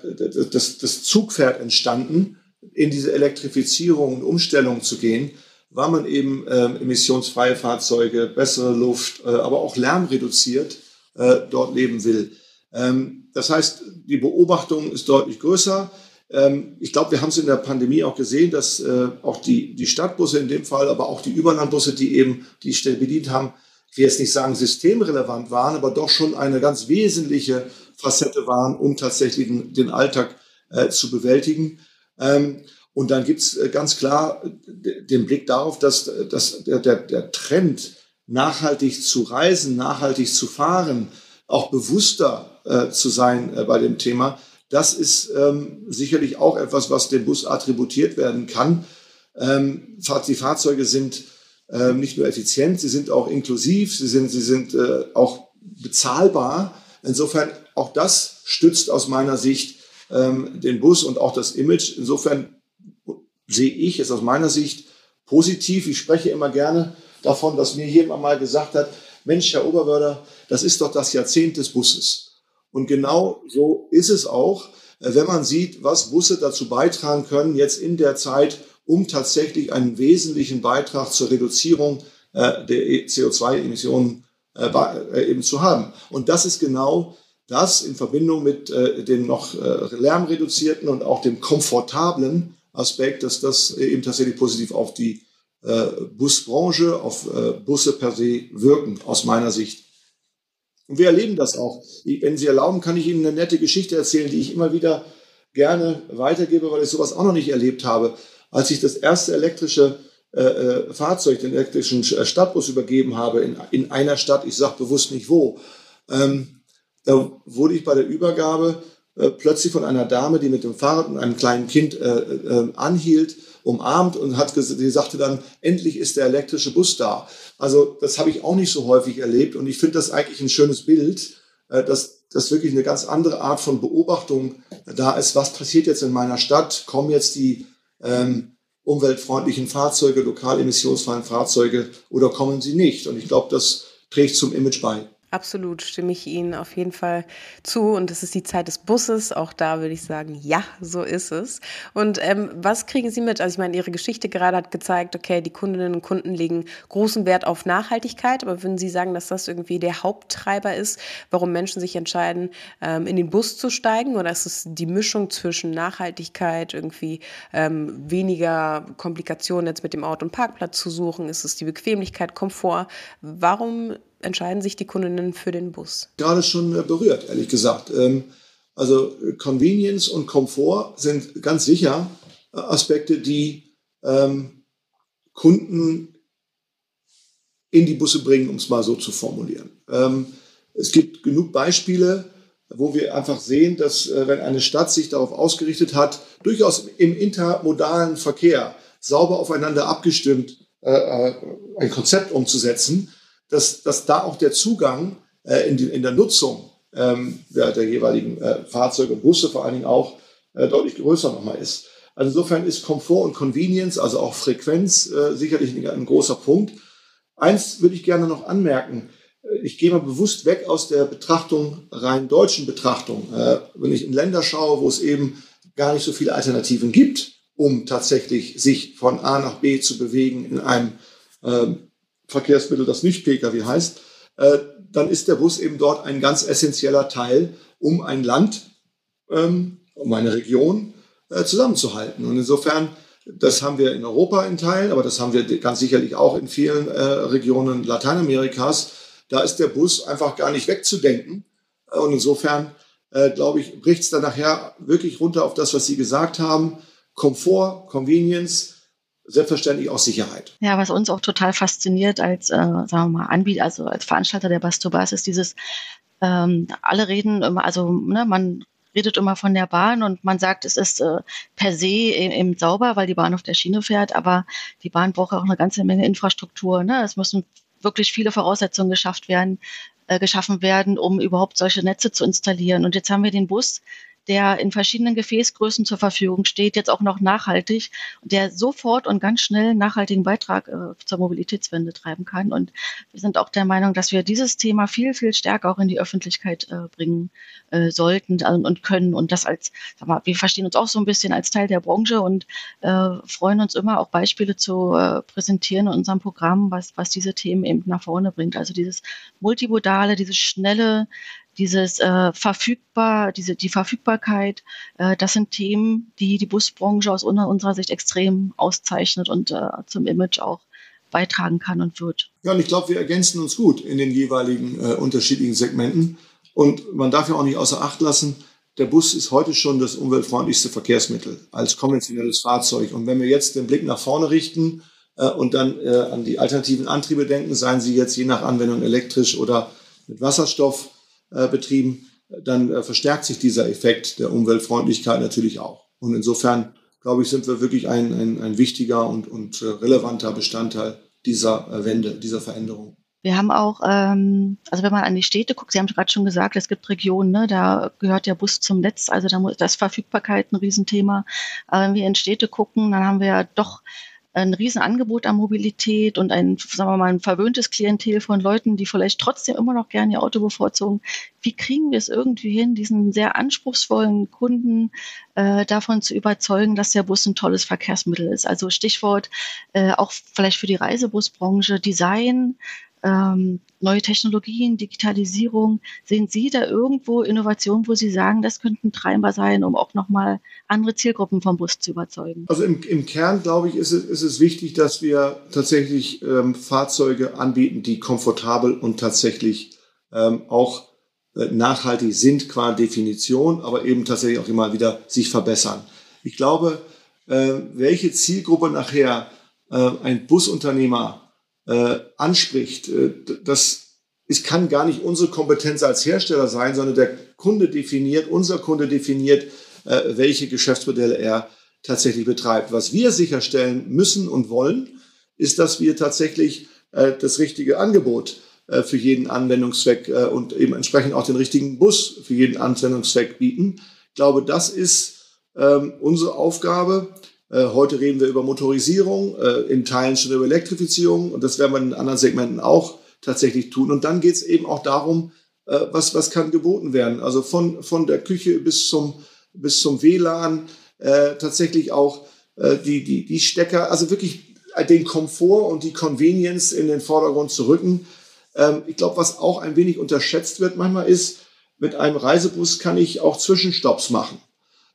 S3: das, das Zugpferd entstanden, in diese Elektrifizierung und Umstellung zu gehen weil man eben ähm, emissionsfreie Fahrzeuge, bessere Luft, äh, aber auch Lärm reduziert äh, dort leben will. Ähm, das heißt, die Beobachtung ist deutlich größer. Ähm, ich glaube, wir haben es in der Pandemie auch gesehen, dass äh, auch die, die Stadtbusse in dem Fall, aber auch die Überlandbusse, die eben die Städte bedient haben, ich will jetzt nicht sagen systemrelevant waren, aber doch schon eine ganz wesentliche Facette waren, um tatsächlich den Alltag äh, zu bewältigen. Ähm, und dann gibt's äh, ganz klar den Blick darauf, dass, dass der, der, der Trend, nachhaltig zu reisen, nachhaltig zu fahren, auch bewusster äh, zu sein äh, bei dem Thema, das ist ähm, sicherlich auch etwas, was dem Bus attributiert werden kann. Ähm, die Fahrzeuge sind äh, nicht nur effizient, sie sind auch inklusiv, sie sind, sie sind äh, auch bezahlbar. Insofern auch das stützt aus meiner Sicht ähm, den Bus und auch das Image. Insofern sehe ich, ist aus meiner Sicht positiv. Ich spreche immer gerne davon, dass mir jemand mal gesagt hat, Mensch, Herr Oberwörder, das ist doch das Jahrzehnt des Busses. Und genau so ist es auch, äh, wenn man sieht, was Busse dazu beitragen können, jetzt in der Zeit, um tatsächlich einen wesentlichen Beitrag zur Reduzierung äh, der e- CO2-Emissionen äh, eben zu haben. Und das ist genau das in Verbindung mit dem noch lärmreduzierten und auch dem komfortablen Aspekt, dass das eben tatsächlich positiv auf die Busbranche, auf Busse per se wirken, aus meiner Sicht. Und wir erleben das auch. Wenn Sie erlauben, kann ich Ihnen eine nette Geschichte erzählen, die ich immer wieder gerne weitergebe, weil ich sowas auch noch nicht erlebt habe. Als ich das erste elektrische äh, äh Fahrzeug, den elektrischen äh, Stadtbus übergeben habe in, in einer Stadt, ich sage bewusst nicht wo, ähm, da wurde ich bei der Übergabe äh, plötzlich von einer Dame, die mit dem Fahrrad und einem kleinen Kind äh, äh, anhielt, umarmt und hat sie sagte dann, endlich ist der elektrische Bus da. Also das habe ich auch nicht so häufig erlebt und ich finde das eigentlich ein schönes Bild, äh, dass das wirklich eine ganz andere Art von Beobachtung da ist. Was passiert jetzt in meiner Stadt? Kommen jetzt die ähm, umweltfreundlichen Fahrzeuge, lokal emissionsfreien Fahrzeuge oder kommen sie nicht? Und ich glaube, das trägt zum Image bei.
S2: Absolut, stimme ich Ihnen auf jeden Fall zu. Und es ist die Zeit des Busses. Auch da würde ich sagen, ja, so ist es. Und ähm, was kriegen Sie mit? Also ich meine, Ihre Geschichte gerade hat gezeigt, okay, die Kundinnen und Kunden legen großen Wert auf Nachhaltigkeit. Aber würden Sie sagen, dass das irgendwie der Haupttreiber ist, warum Menschen sich entscheiden, ähm, in den Bus zu steigen? Oder ist es die Mischung zwischen Nachhaltigkeit, irgendwie ähm, weniger Komplikationen jetzt mit dem Auto und Parkplatz zu suchen? Ist es die Bequemlichkeit, Komfort? Warum entscheiden sich die Kundinnen für den Bus?
S3: Gerade schon äh, berührt, ehrlich gesagt. Ähm, also Convenience und Komfort sind ganz sicher äh, Aspekte, die ähm, Kunden in die Busse bringen, um es mal so zu formulieren. Ähm, es gibt genug Beispiele, wo wir einfach sehen, dass äh, wenn eine Stadt sich darauf ausgerichtet hat, durchaus im intermodalen Verkehr sauber aufeinander abgestimmt ein Konzept umzusetzen, dass, dass da auch der Zugang äh, in, die, in der Nutzung ähm, der, der jeweiligen äh, Fahrzeuge und Busse vor allen Dingen auch äh, deutlich größer nochmal ist. Also insofern ist Komfort und Convenience, also auch Frequenz, äh, sicherlich ein, ein großer Punkt. Eins würde ich gerne noch anmerken. Ich gehe mal bewusst weg aus der Betrachtung, rein deutschen Betrachtung. Äh, wenn ich in Länder schaue, wo es eben gar nicht so viele Alternativen gibt, um tatsächlich sich von A nach B zu bewegen in einem ähm, Verkehrsmittel, das nicht Pkw heißt, äh, dann ist der Bus eben dort ein ganz essentieller Teil, um ein Land, ähm, um eine Region äh, zusammenzuhalten. Und insofern, das haben wir in Europa in Teilen, aber das haben wir ganz sicherlich auch in vielen äh, Regionen Lateinamerikas. Da ist der Bus einfach gar nicht wegzudenken. Und insofern, glaube ich, bricht es dann nachher wirklich runter auf das, was Sie gesagt haben. Komfort, Convenience, selbstverständlich auch Sicherheit.
S1: Ja, was uns auch total fasziniert als, äh, sagen wir mal, Anbieter, also als Veranstalter der Bastobas, ist dieses, ähm, alle reden immer, also ne, man redet immer von der Bahn und man sagt, es ist äh, per se eben sauber, weil die Bahn auf der Schiene fährt, aber die Bahn braucht auch eine ganze Menge Infrastruktur. Ne? Es müssen wirklich viele Voraussetzungen geschafft werden, äh, geschaffen werden, um überhaupt solche Netze zu installieren. Und jetzt haben wir den Bus, der in verschiedenen Gefäßgrößen zur Verfügung steht, jetzt auch noch nachhaltig der sofort und ganz schnell einen nachhaltigen Beitrag äh, zur Mobilitätswende treiben kann. Und wir sind auch der Meinung, dass wir dieses Thema viel, viel stärker auch in die Öffentlichkeit äh, bringen äh, sollten äh, und können. Und das als, sag mal, wir verstehen uns auch so ein bisschen als Teil der Branche und äh, freuen uns immer auch Beispiele zu äh, präsentieren in unserem Programm, was, was diese Themen eben nach vorne bringt. Also dieses multimodale, dieses schnelle, dieses äh, verfügbar, diese die Verfügbarkeit, äh, das sind Themen, die die Busbranche aus unserer Sicht extrem auszeichnet und äh, zum Image auch beitragen kann und wird.
S3: Ja, und ich glaube, wir ergänzen uns gut in den jeweiligen äh, unterschiedlichen Segmenten. Und man darf ja auch nicht außer Acht lassen, der Bus ist heute schon das umweltfreundlichste Verkehrsmittel als konventionelles Fahrzeug. Und wenn wir jetzt den Blick nach vorne richten äh, und dann äh, an die alternativen Antriebe denken, seien sie jetzt je nach Anwendung elektrisch oder mit Wasserstoff, betrieben, dann äh, verstärkt sich dieser Effekt der Umweltfreundlichkeit natürlich auch. Und insofern, glaube ich, sind wir wirklich ein, ein, ein wichtiger und, und äh, relevanter Bestandteil dieser Wende, dieser Veränderung.
S1: Wir haben auch, ähm, also wenn man an die Städte guckt, Sie haben gerade schon gesagt, es gibt Regionen, ne, da gehört der Bus zum Netz, also da muss das Verfügbarkeit ein Riesenthema. Aber wenn wir in Städte gucken, dann haben wir ja doch ein Riesenangebot an Mobilität und ein, sagen wir mal, ein verwöhntes Klientel von Leuten, die vielleicht trotzdem immer noch gerne ihr Auto bevorzugen. Wie kriegen wir es irgendwie hin, diesen sehr anspruchsvollen Kunden äh, davon zu überzeugen, dass der Bus ein tolles Verkehrsmittel ist? Also Stichwort äh, auch vielleicht für die Reisebusbranche, Design, ähm, neue Technologien, Digitalisierung. Sehen Sie da irgendwo Innovationen, wo Sie sagen, das könnten Treiber sein, um auch nochmal andere Zielgruppen vom Bus zu überzeugen?
S3: Also im, im Kern, glaube ich, ist es, ist es wichtig, dass wir tatsächlich ähm, Fahrzeuge anbieten, die komfortabel und tatsächlich ähm, auch äh, nachhaltig sind qua Definition, aber eben tatsächlich auch immer wieder sich verbessern. Ich glaube, äh, welche Zielgruppe nachher äh, ein Busunternehmer äh, anspricht, äh, das es kann gar nicht unsere Kompetenz als Hersteller sein, sondern der Kunde definiert, unser Kunde definiert, äh, welche Geschäftsmodelle er tatsächlich betreibt. Was wir sicherstellen müssen und wollen, ist, dass wir tatsächlich äh, das richtige Angebot äh, für jeden Anwendungszweck äh, und eben entsprechend auch den richtigen Bus für jeden Anwendungszweck bieten. Ich glaube, das ist ähm, unsere Aufgabe. Äh, heute reden wir über Motorisierung, äh, in Teilen schon über Elektrifizierung und das werden wir in anderen Segmenten auch tatsächlich tun. Und dann geht es eben auch darum, äh, was, was kann geboten werden. Also von, von der Küche bis zum, bis zum WLAN, äh, tatsächlich auch äh, die, die, die Stecker, also wirklich den Komfort und die Convenience in den Vordergrund zu rücken. Ähm, ich glaube, was auch ein wenig unterschätzt wird manchmal ist, mit einem Reisebus kann ich auch Zwischenstopps machen.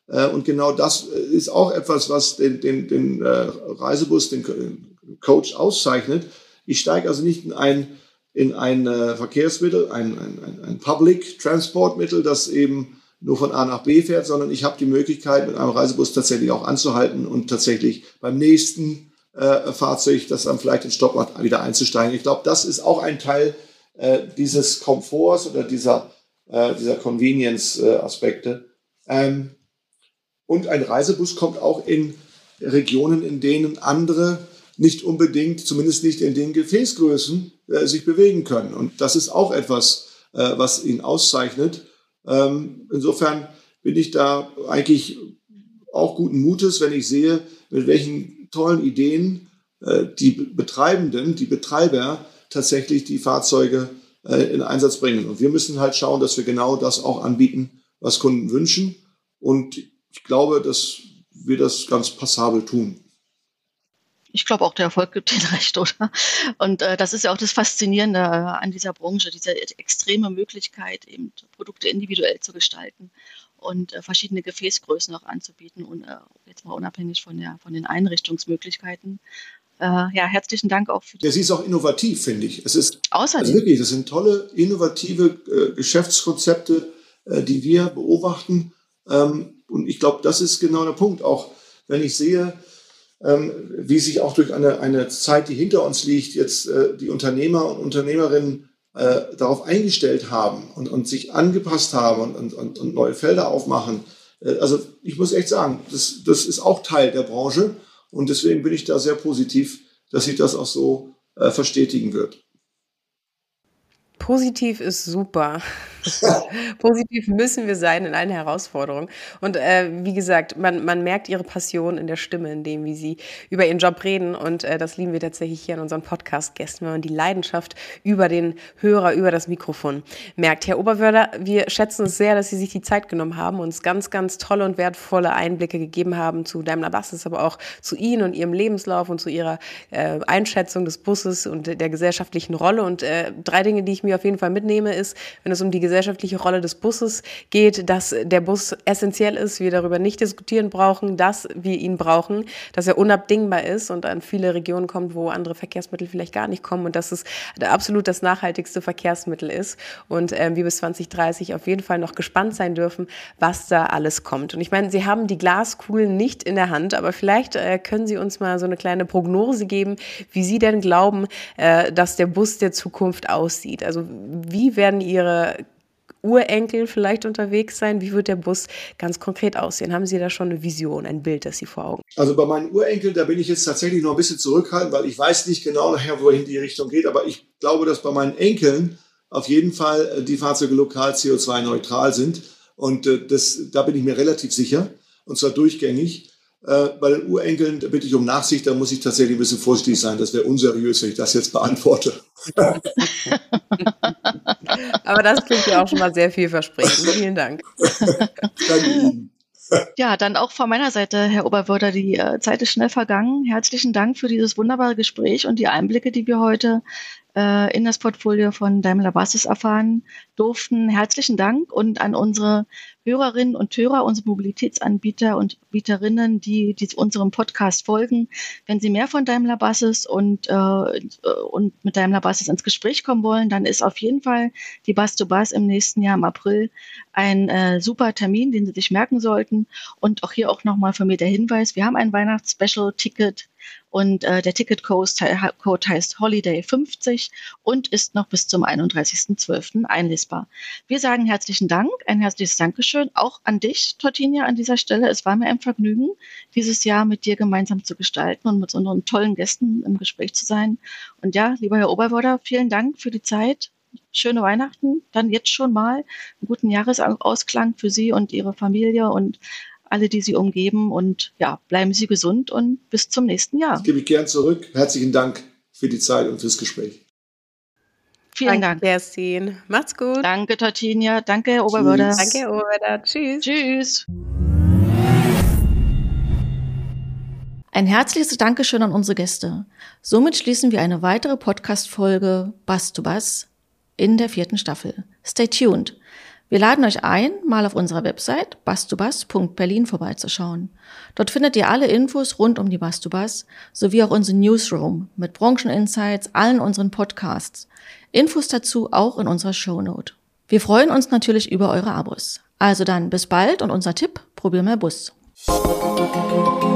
S3: Äh, und genau das äh, ist auch etwas, was den, den, den äh, Reisebus, den Coach auszeichnet. Ich steige also nicht in ein, in ein Verkehrsmittel, ein, ein, ein Public Transportmittel, das eben nur von A nach B fährt, sondern ich habe die Möglichkeit, mit einem Reisebus tatsächlich auch anzuhalten und tatsächlich beim nächsten äh, Fahrzeug, das dann vielleicht den Stopp macht, wieder einzusteigen. Ich glaube, das ist auch ein Teil äh, dieses Komforts oder dieser, äh, dieser Convenience-Aspekte. Ähm, und ein Reisebus kommt auch in Regionen, in denen andere nicht unbedingt, zumindest nicht in den Gefäßgrößen, äh, sich bewegen können. Und das ist auch etwas, äh, was ihn auszeichnet. Ähm, insofern bin ich da eigentlich auch guten Mutes, wenn ich sehe, mit welchen tollen Ideen äh, die Betreibenden, die Betreiber tatsächlich die Fahrzeuge äh, in Einsatz bringen. Und wir müssen halt schauen, dass wir genau das auch anbieten, was Kunden wünschen. Und ich glaube, dass wir das ganz passabel tun.
S1: Ich glaube auch, der Erfolg gibt den recht, oder? Und äh, das ist ja auch das Faszinierende an dieser Branche, diese extreme Möglichkeit, eben Produkte individuell zu gestalten und äh, verschiedene Gefäßgrößen auch anzubieten und äh, jetzt mal unabhängig von, der, von den Einrichtungsmöglichkeiten. Äh, ja, herzlichen Dank auch für
S3: die. Ja, sie ist auch innovativ, finde ich. Es ist
S1: Außerdem.
S3: Also wirklich, das sind tolle, innovative äh, Geschäftskonzepte, äh, die wir beobachten. Ähm, und ich glaube, das ist genau der Punkt. Auch wenn ich sehe, ähm, wie sich auch durch eine, eine Zeit, die hinter uns liegt, jetzt äh, die Unternehmer und Unternehmerinnen äh, darauf eingestellt haben und, und sich angepasst haben und, und, und neue Felder aufmachen. Äh, also ich muss echt sagen, das, das ist auch Teil der Branche und deswegen bin ich da sehr positiv, dass sich das auch so äh, verstetigen wird.
S2: Positiv ist super. <laughs> Positiv müssen wir sein in einer Herausforderung. Und äh, wie gesagt, man, man merkt ihre Passion in der Stimme, in dem, wie sie über ihren Job reden. Und äh, das lieben wir tatsächlich hier an unseren Podcast-Gästen, wenn man die Leidenschaft über den Hörer, über das Mikrofon merkt. Herr Oberwörder, wir schätzen es sehr, dass Sie sich die Zeit genommen haben, uns ganz, ganz tolle und wertvolle Einblicke gegeben haben zu Daimler Buses, aber auch zu Ihnen und Ihrem Lebenslauf und zu Ihrer äh, Einschätzung des Busses und der gesellschaftlichen Rolle. Und äh, drei Dinge, die ich mir auf jeden Fall mitnehme, ist, wenn es um die gesellschaftliche Rolle des Busses geht, dass der Bus essentiell ist, wir darüber nicht diskutieren brauchen, dass wir ihn brauchen, dass er unabdingbar ist und an viele Regionen kommt, wo andere Verkehrsmittel vielleicht gar nicht kommen und dass es absolut das nachhaltigste Verkehrsmittel ist und äh, wir bis 2030 auf jeden Fall noch gespannt sein dürfen, was da alles kommt. Und ich meine, Sie haben die Glaskugeln nicht in der Hand, aber vielleicht äh, können Sie uns mal so eine kleine Prognose geben, wie Sie denn glauben, äh, dass der Bus der Zukunft aussieht. Also wie werden Ihre Urenkel vielleicht unterwegs sein? Wie wird der Bus ganz konkret aussehen? Haben Sie da schon eine Vision, ein Bild, das Sie vor Augen?
S3: Also bei meinen Urenkeln, da bin ich jetzt tatsächlich noch ein bisschen zurückhaltend, weil ich weiß nicht genau nachher, wohin die Richtung geht. Aber ich glaube, dass bei meinen Enkeln auf jeden Fall äh, die Fahrzeuge lokal CO2-neutral sind. Und äh, das, da bin ich mir relativ sicher. Und zwar durchgängig. Äh, bei den Urenkeln bitte ich um Nachsicht, da muss ich tatsächlich ein bisschen vorsichtig sein. Das wäre unseriös, wenn ich das jetzt beantworte. <laughs>
S2: Aber das klingt ja auch schon mal sehr vielversprechend. Vielen Dank. <laughs>
S1: Ja, dann auch von meiner Seite, Herr Oberwörder, die äh, Zeit ist schnell vergangen. Herzlichen Dank für dieses wunderbare Gespräch und die Einblicke, die wir heute äh, in das Portfolio von Daimler Buses erfahren durften. Herzlichen Dank und an unsere Hörerinnen und Hörer, unsere Mobilitätsanbieter und Bieterinnen, die, die unserem Podcast folgen. Wenn Sie mehr von Daimler Buses und, äh, und mit Daimler Buses ins Gespräch kommen wollen, dann ist auf jeden Fall die Bus to Bus im nächsten Jahr im April ein äh, super Termin, den Sie sich merken sollten. Und auch hier auch nochmal von mir der Hinweis, wir haben ein Weihnachts-Special-Ticket und äh, der Ticketcode heißt Holiday 50 und ist noch bis zum 31.12. einlesbar. Wir sagen herzlichen Dank, ein herzliches Dankeschön auch an dich, Tortinia, an dieser Stelle. Es war mir ein Vergnügen, dieses Jahr mit dir gemeinsam zu gestalten und mit unseren tollen Gästen im Gespräch zu sein. Und ja, lieber Herr Oberwörder, vielen Dank für die Zeit. Schöne Weihnachten, dann jetzt schon mal einen guten Jahresausklang für Sie und Ihre Familie und alle, die Sie umgeben. Und ja, bleiben Sie gesund und bis zum nächsten Jahr.
S3: Das gebe ich gern zurück. Herzlichen Dank für die Zeit und fürs Gespräch.
S2: Vielen Dank. Dank. Kerstin. Macht's gut.
S1: Danke, Tortinia. Danke, Herr Oberwörder.
S2: Danke, Herr Oberwörder. Tschüss.
S1: Tschüss.
S4: Ein herzliches Dankeschön an unsere Gäste. Somit schließen wir eine weitere Podcast-Folge Bass to Bass in der vierten Staffel. Stay tuned. Wir laden euch ein, mal auf unserer Website bastubas.berlin vorbeizuschauen. Dort findet ihr alle Infos rund um die Bastubas sowie auch unseren Newsroom mit Brancheninsights, allen unseren Podcasts. Infos dazu auch in unserer Shownote. Wir freuen uns natürlich über eure Abos. Also dann bis bald und unser Tipp, probier mal Bus. Musik